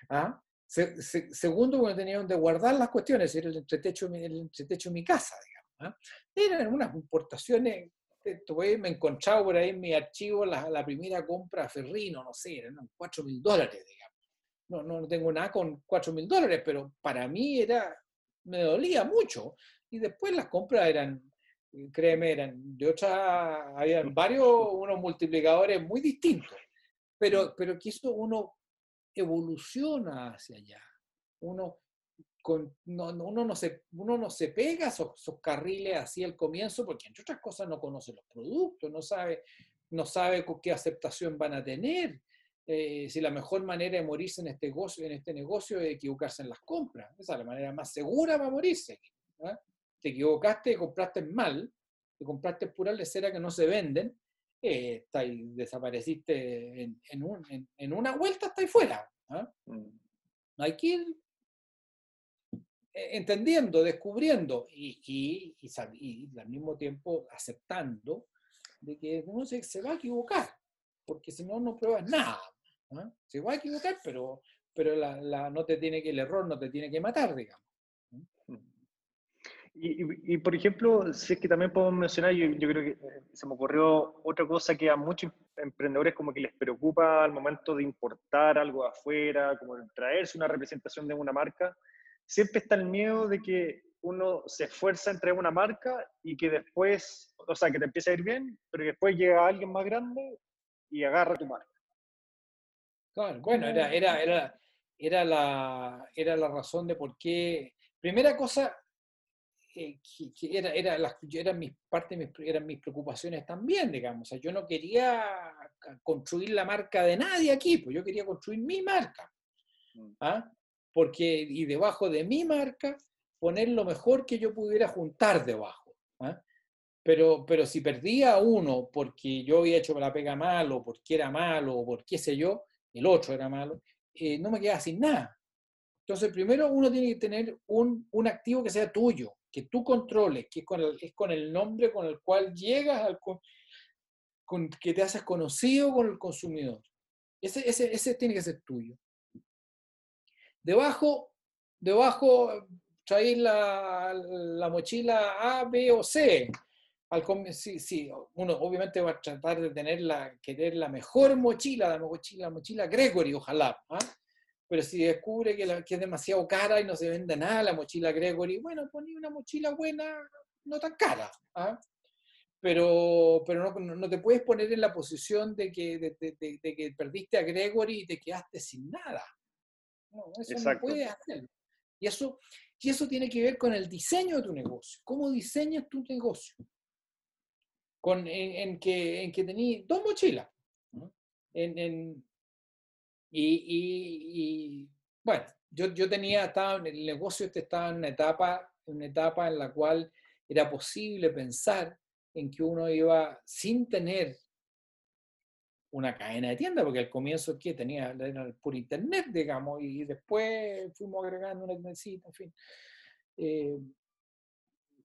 ¿ah? segundo porque no tenía donde guardar las cuestiones, era el entretecho, el entretecho de mi casa, digamos. ¿ah? Eran unas importaciones, me he encontrado por ahí en mi archivo la, la primera compra Ferrino, no sé, eran 4 mil dólares, digamos. No, no tengo nada con 4 mil dólares, pero para mí era, me dolía mucho. Y después las compras eran, créeme, eran de otras, habían varios, unos multiplicadores muy distintos. Pero, pero que eso uno evoluciona hacia allá. Uno no, uno, no se, uno no se pega esos, esos, carriles así al comienzo porque entre otras cosas no conoce los productos, no sabe, no sabe con qué aceptación van a tener. Eh, si la mejor manera de morirse en este negocio, en este negocio es equivocarse en las compras. Esa es la manera más segura para morirse. ¿ah? Te equivocaste, compraste mal, te compraste puras leceras que no se venden, eh, desapareciste en, en, en, una vuelta, ahí fuera. ¿ah? Mm. Hay que ir e, entendiendo, descubriendo y, y, y, al mismo tiempo aceptando de que uno se, se va a equivocar, porque si no, no pruebas nada. Se va a equivocar, pero, pero la, la, no te tiene que, el error no te tiene que matar, digamos. Y, por ejemplo, si es que también podemos mencionar, yo, creo que eh, se me ocurrió otra cosa que a muchos emprendedores como que les preocupa al momento de importar algo afuera, como traerse una representación de una marca, siempre está el miedo de que uno se esfuerza en traer una marca y que después, o sea, que te empiece a ir bien, pero que después llega alguien más grande y agarra tu marca. Claro, bueno, era, era, era, era, la, era la razón de por qué. Primera cosa, eh, que, era, era las, eran mis, parte mis, eran mis preocupaciones también, digamos. O sea, yo no quería construir la marca de nadie aquí, pues yo quería construir mi marca. Mm. ¿Ah? porque, y debajo de mi marca, poner lo mejor que yo pudiera juntar debajo. ¿ah? Pero, pero si perdía uno porque yo había hecho la pega mal, o porque era malo, o por qué sé yo, el otro era malo, eh, no me quedaba sin nada. Entonces, primero uno tiene que tener un, un activo que sea tuyo, que tú controles, que es con el, es con el nombre con el cual llegas al... Con, que te haces conocido con el consumidor. Ese, ese, ese tiene que ser tuyo. Debajo, debajo traéis la, la, mochila A, B o C. Al, sí, sí, uno obviamente va a tratar de tener la, querer la mejor mochila, la mochila, la mochila Gregory, ojalá. ¿ah? Pero si descubre que, la, que, es demasiado cara y no se vende nada la mochila Gregory, bueno, poní una mochila buena, no tan cara. ¿ah? Pero, pero no, no, te puedes poner en la posición de que, de, de, de que perdiste a Gregory y te quedaste sin nada. No, eso no puede hacer. Y eso, y eso tiene que ver con el diseño de tu negocio. ¿Cómo diseñas tu negocio? Con, en, que, en que tenías dos mochilas. En, en, y, bueno, yo, yo tenía, estaba en el negocio este estaba en una etapa, una etapa en la cual era posible pensar en que uno iba sin tener una cadena de tiendas, porque al comienzo que tenía por internet, digamos, y después fuimos agregando una tiendecita, en fin. Eh,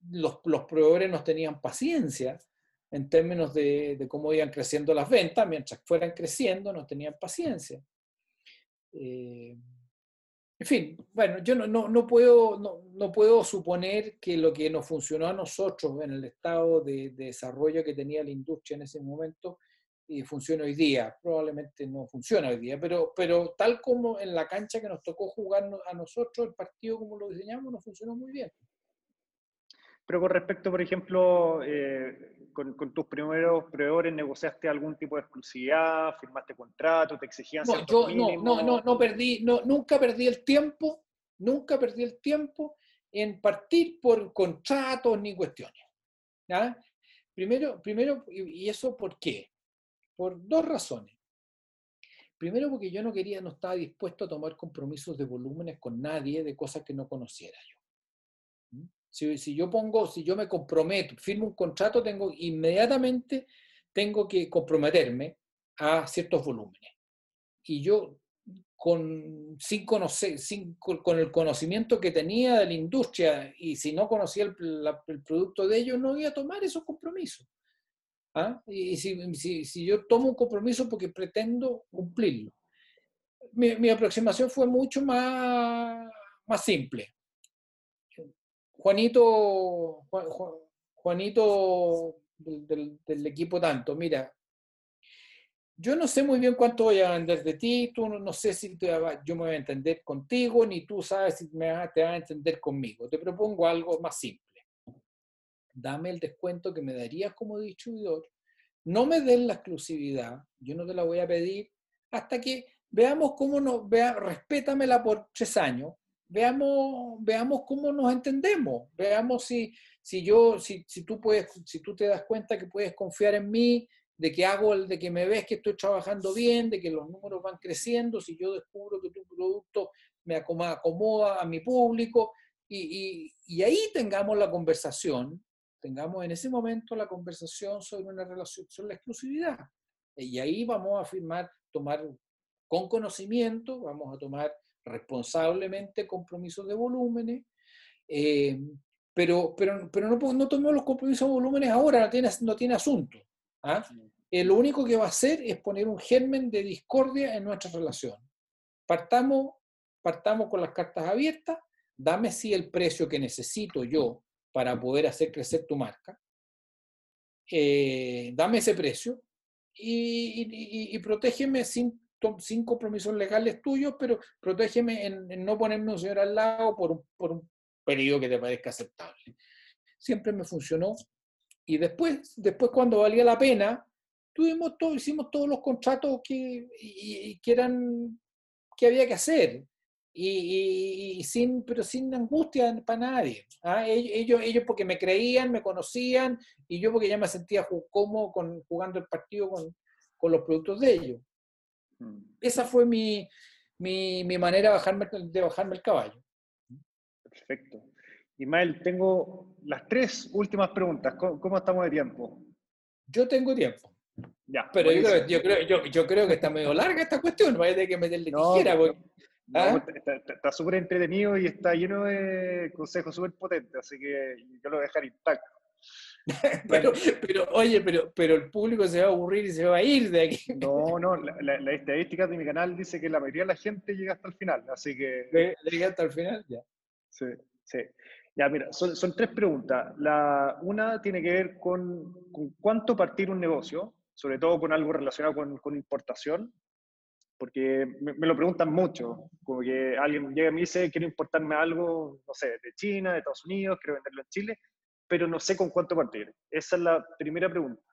los, los, proveedores nos tenían paciencia en términos de, de, cómo iban creciendo las ventas, mientras fueran creciendo, nos tenían paciencia. Eh, en fin, bueno, yo no, no, no puedo, no, no, puedo suponer que lo que nos funcionó a nosotros en el estado de, de desarrollo que tenía la industria en ese momento y funciona hoy día. Probablemente no funciona hoy día, pero, pero tal como en la cancha que nos tocó jugar a nosotros, el partido como lo diseñamos, no funcionó muy bien. Pero con respecto, por ejemplo, eh, con, tus primeros proveedores, ¿negociaste algún tipo de exclusividad? ¿Firmaste contrato? ¿Te exigían no, yo, no, no, no, no perdí, no, nunca perdí el tiempo, nunca perdí el tiempo en partir por contratos ni cuestiones. Primero, primero, y eso por qué? Por dos razones. Primero porque yo no quería, no estaba dispuesto a tomar compromisos de volúmenes con nadie de cosas que no conociera yo. ¿Mm? Si, yo pongo, si yo me comprometo, firmo un contrato, tengo inmediatamente tengo que comprometerme a ciertos volúmenes. Y yo con, sin conocer, sin, con el conocimiento que tenía de la industria y si no conocía el, producto de ellos, no iba a tomar esos compromisos. ¿Ah? Y si, si, si, yo tomo un compromiso porque pretendo cumplirlo. Mi, mi aproximación fue mucho más, más simple. Juanito, Juanito del, del, equipo tanto, mira, yo no sé muy bien cuánto voy a vender de ti, tú no, sé si yo me voy a entender contigo, ni tú sabes si me, te vas a entender conmigo. Te propongo algo más simple. Dame el descuento que me darías como distribuidor, no me den la exclusividad, yo no te la voy a pedir hasta que veamos cómo nos, vea, respétamela por tres años, veamos, veamos cómo nos entendemos, veamos si, si yo, si, si, tú puedes, si tú te das cuenta que puedes confiar en mí, de que hago, de que me ves que estoy trabajando bien, de que los números van creciendo, si yo descubro que tu producto me acomoda, a mi público, y, y, y ahí tengamos la conversación, tengamos en ese momento la conversación sobre una relación, sobre la exclusividad. Y ahí vamos a firmar, tomar con conocimiento, vamos a tomar responsablemente compromisos de volúmenes, eh, pero, pero, pero no, no tomemos los compromisos de volúmenes ahora, no tiene, no tiene asunto. ¿ah? Eh, lo único que va a hacer es poner un germen de discordia en nuestra relación. Partamos, partamos con las cartas abiertas, dame si el precio que necesito yo para poder hacer crecer tu marca, eh, dame ese precio y, y protégeme sin sin compromisos legales tuyos, pero protégeme en, no ponerme un señor al lado por un, por un periodo que te parezca aceptable. Siempre me funcionó. Y después, después cuando valía la pena, tuvimos todo, hicimos todos los contratos que, y, que eran que había que hacer. Y, sin, pero sin angustia para nadie. ¿ah? Ellos, ellos porque me creían, me conocían, y yo porque ya me sentía cómodo con, jugando el partido con, con los productos de ellos. Esa fue mi, mi, mi manera de bajarme, de bajarme el caballo. Perfecto. Ismael, tengo las tres últimas preguntas. ¿Cómo, estamos de tiempo? Yo tengo tiempo. Ya, pero yo creo, yo, creo, yo, yo creo, que está medio larga esta cuestión, no hay de que meterle no, tijera. ¿ah? está súper entretenido y está lleno de consejos súper potentes, así que yo lo voy a dejar intacto. pero, pero, oye, pero, pero el público se va a aburrir y se va a ir de aquí. No, no, la, estadística de mi canal dice que la mayoría de la gente llega hasta el final, así que... ¿Llega hasta el final? Ya. Sí, sí. Ya, mira, son, son tres preguntas. La, una tiene que ver con, con, cuánto partir un negocio, sobre todo con algo relacionado con, con importación, porque me, me, lo preguntan mucho, como que alguien llega y me dice, quiero importarme algo, no sé, de China, de Estados Unidos, quiero venderlo en Chile, pero no sé con cuánto partir. Esa es la primera pregunta.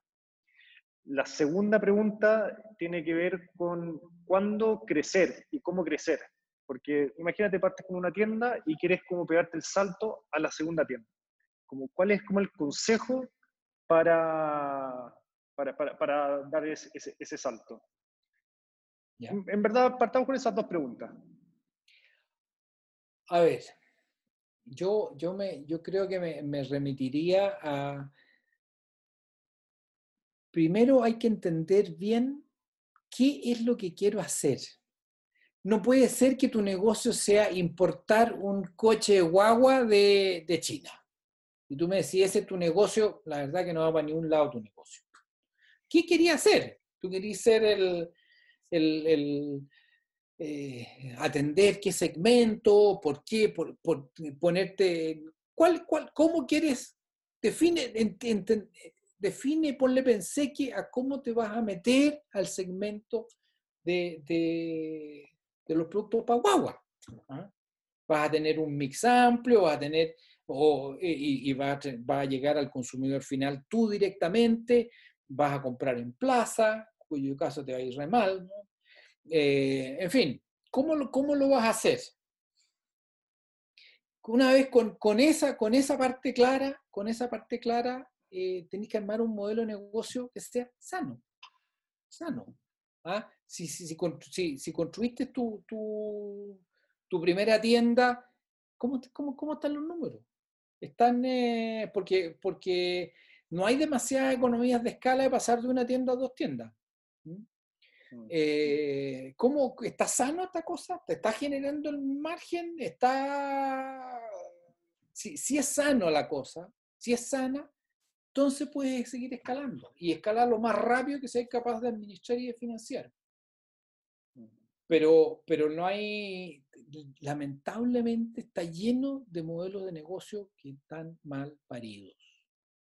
La segunda pregunta tiene que ver con cuándo crecer y cómo crecer. Porque imagínate, partes con una tienda y quieres como pegarte el salto a la segunda tienda. Como, ¿Cuál es como el consejo para, para, para, dar ese, ese, salto? En, en verdad, partamos con esas dos preguntas. A ver, yo, yo, me, yo creo que me, remitiría a... Primero hay que entender bien qué es lo que quiero hacer. No puede ser que tu negocio sea importar un coche de guagua de, China. Y tú me decís, ese es tu negocio, la verdad que no va para ningún lado tu negocio. ¿Qué querías hacer? Tú querías ser el, eh, atender qué segmento, por qué, por, ponerte, ¿cuál, cuál, cómo quieres, define, define, ponle pensé que a cómo te vas a meter al segmento de, de, los productos para guagua. ¿ah? Vas a tener un mix amplio, vas a tener, o, y, va, a, va, a, llegar al consumidor final tú directamente, vas a comprar en plaza, cuyo caso te va a ir re mal. Eh, en fin, ¿cómo lo, ¿cómo lo vas a hacer? Una vez con, esa, con esa parte clara, con esa parte clara, eh, tenés que armar un modelo de negocio que sea sano. Sano. ¿ah? Si, si, si, si, construiste tu, tu, primera tienda, ¿cómo, cómo, cómo están los números? Están, eh, porque, porque no hay demasiadas economías de escala de pasar de una tienda a dos tiendas. Eh, ¿Cómo está sano esta cosa? ¿Te está generando el margen? ¿Está... Si, si, es sano la cosa, si es sana, entonces puedes seguir escalando y escalar lo más rápido que seas capaz de administrar y de financiar. Pero, pero no hay, lamentablemente está lleno de modelos de negocio que están mal paridos,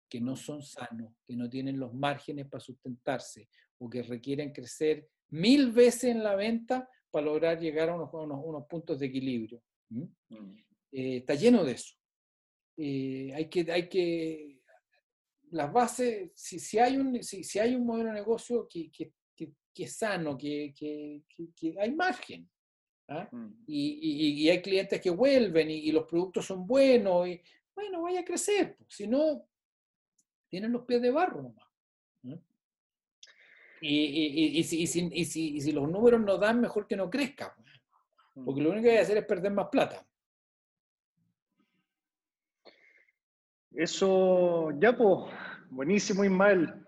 que no son sanos, que no tienen los márgenes para sustentarse o que requieren crecer mil veces en la venta para lograr llegar a unos, unos, puntos de equilibrio. Mm. Eh, está lleno de eso. Eh, hay, que, hay que, las bases, si, si, hay, un, si, si hay un modelo de negocio que, que, que es sano, que, que, hay margen. ¿ah? Mm. Y, y, hay clientes que vuelven y, los productos son buenos, y bueno, vaya a crecer. Pues, si no, tienen los pies de barro nomás. Y, si, si, si, los números no dan, mejor que no crezca. Pues, porque lo único que hay que hacer es perder más plata. Eso, ya pues, buenísimo Ismael.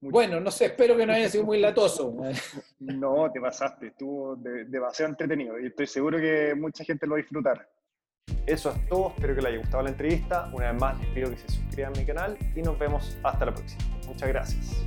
Bueno, no sé, espero que no haya sido muy latoso. No, te pasaste, estuvo demasiado entretenido y estoy seguro que mucha gente lo va a disfrutar. Eso es todo, espero que les haya gustado la entrevista. Una vez más les pido que se suscriban a mi canal y nos vemos hasta la próxima. Muchas gracias.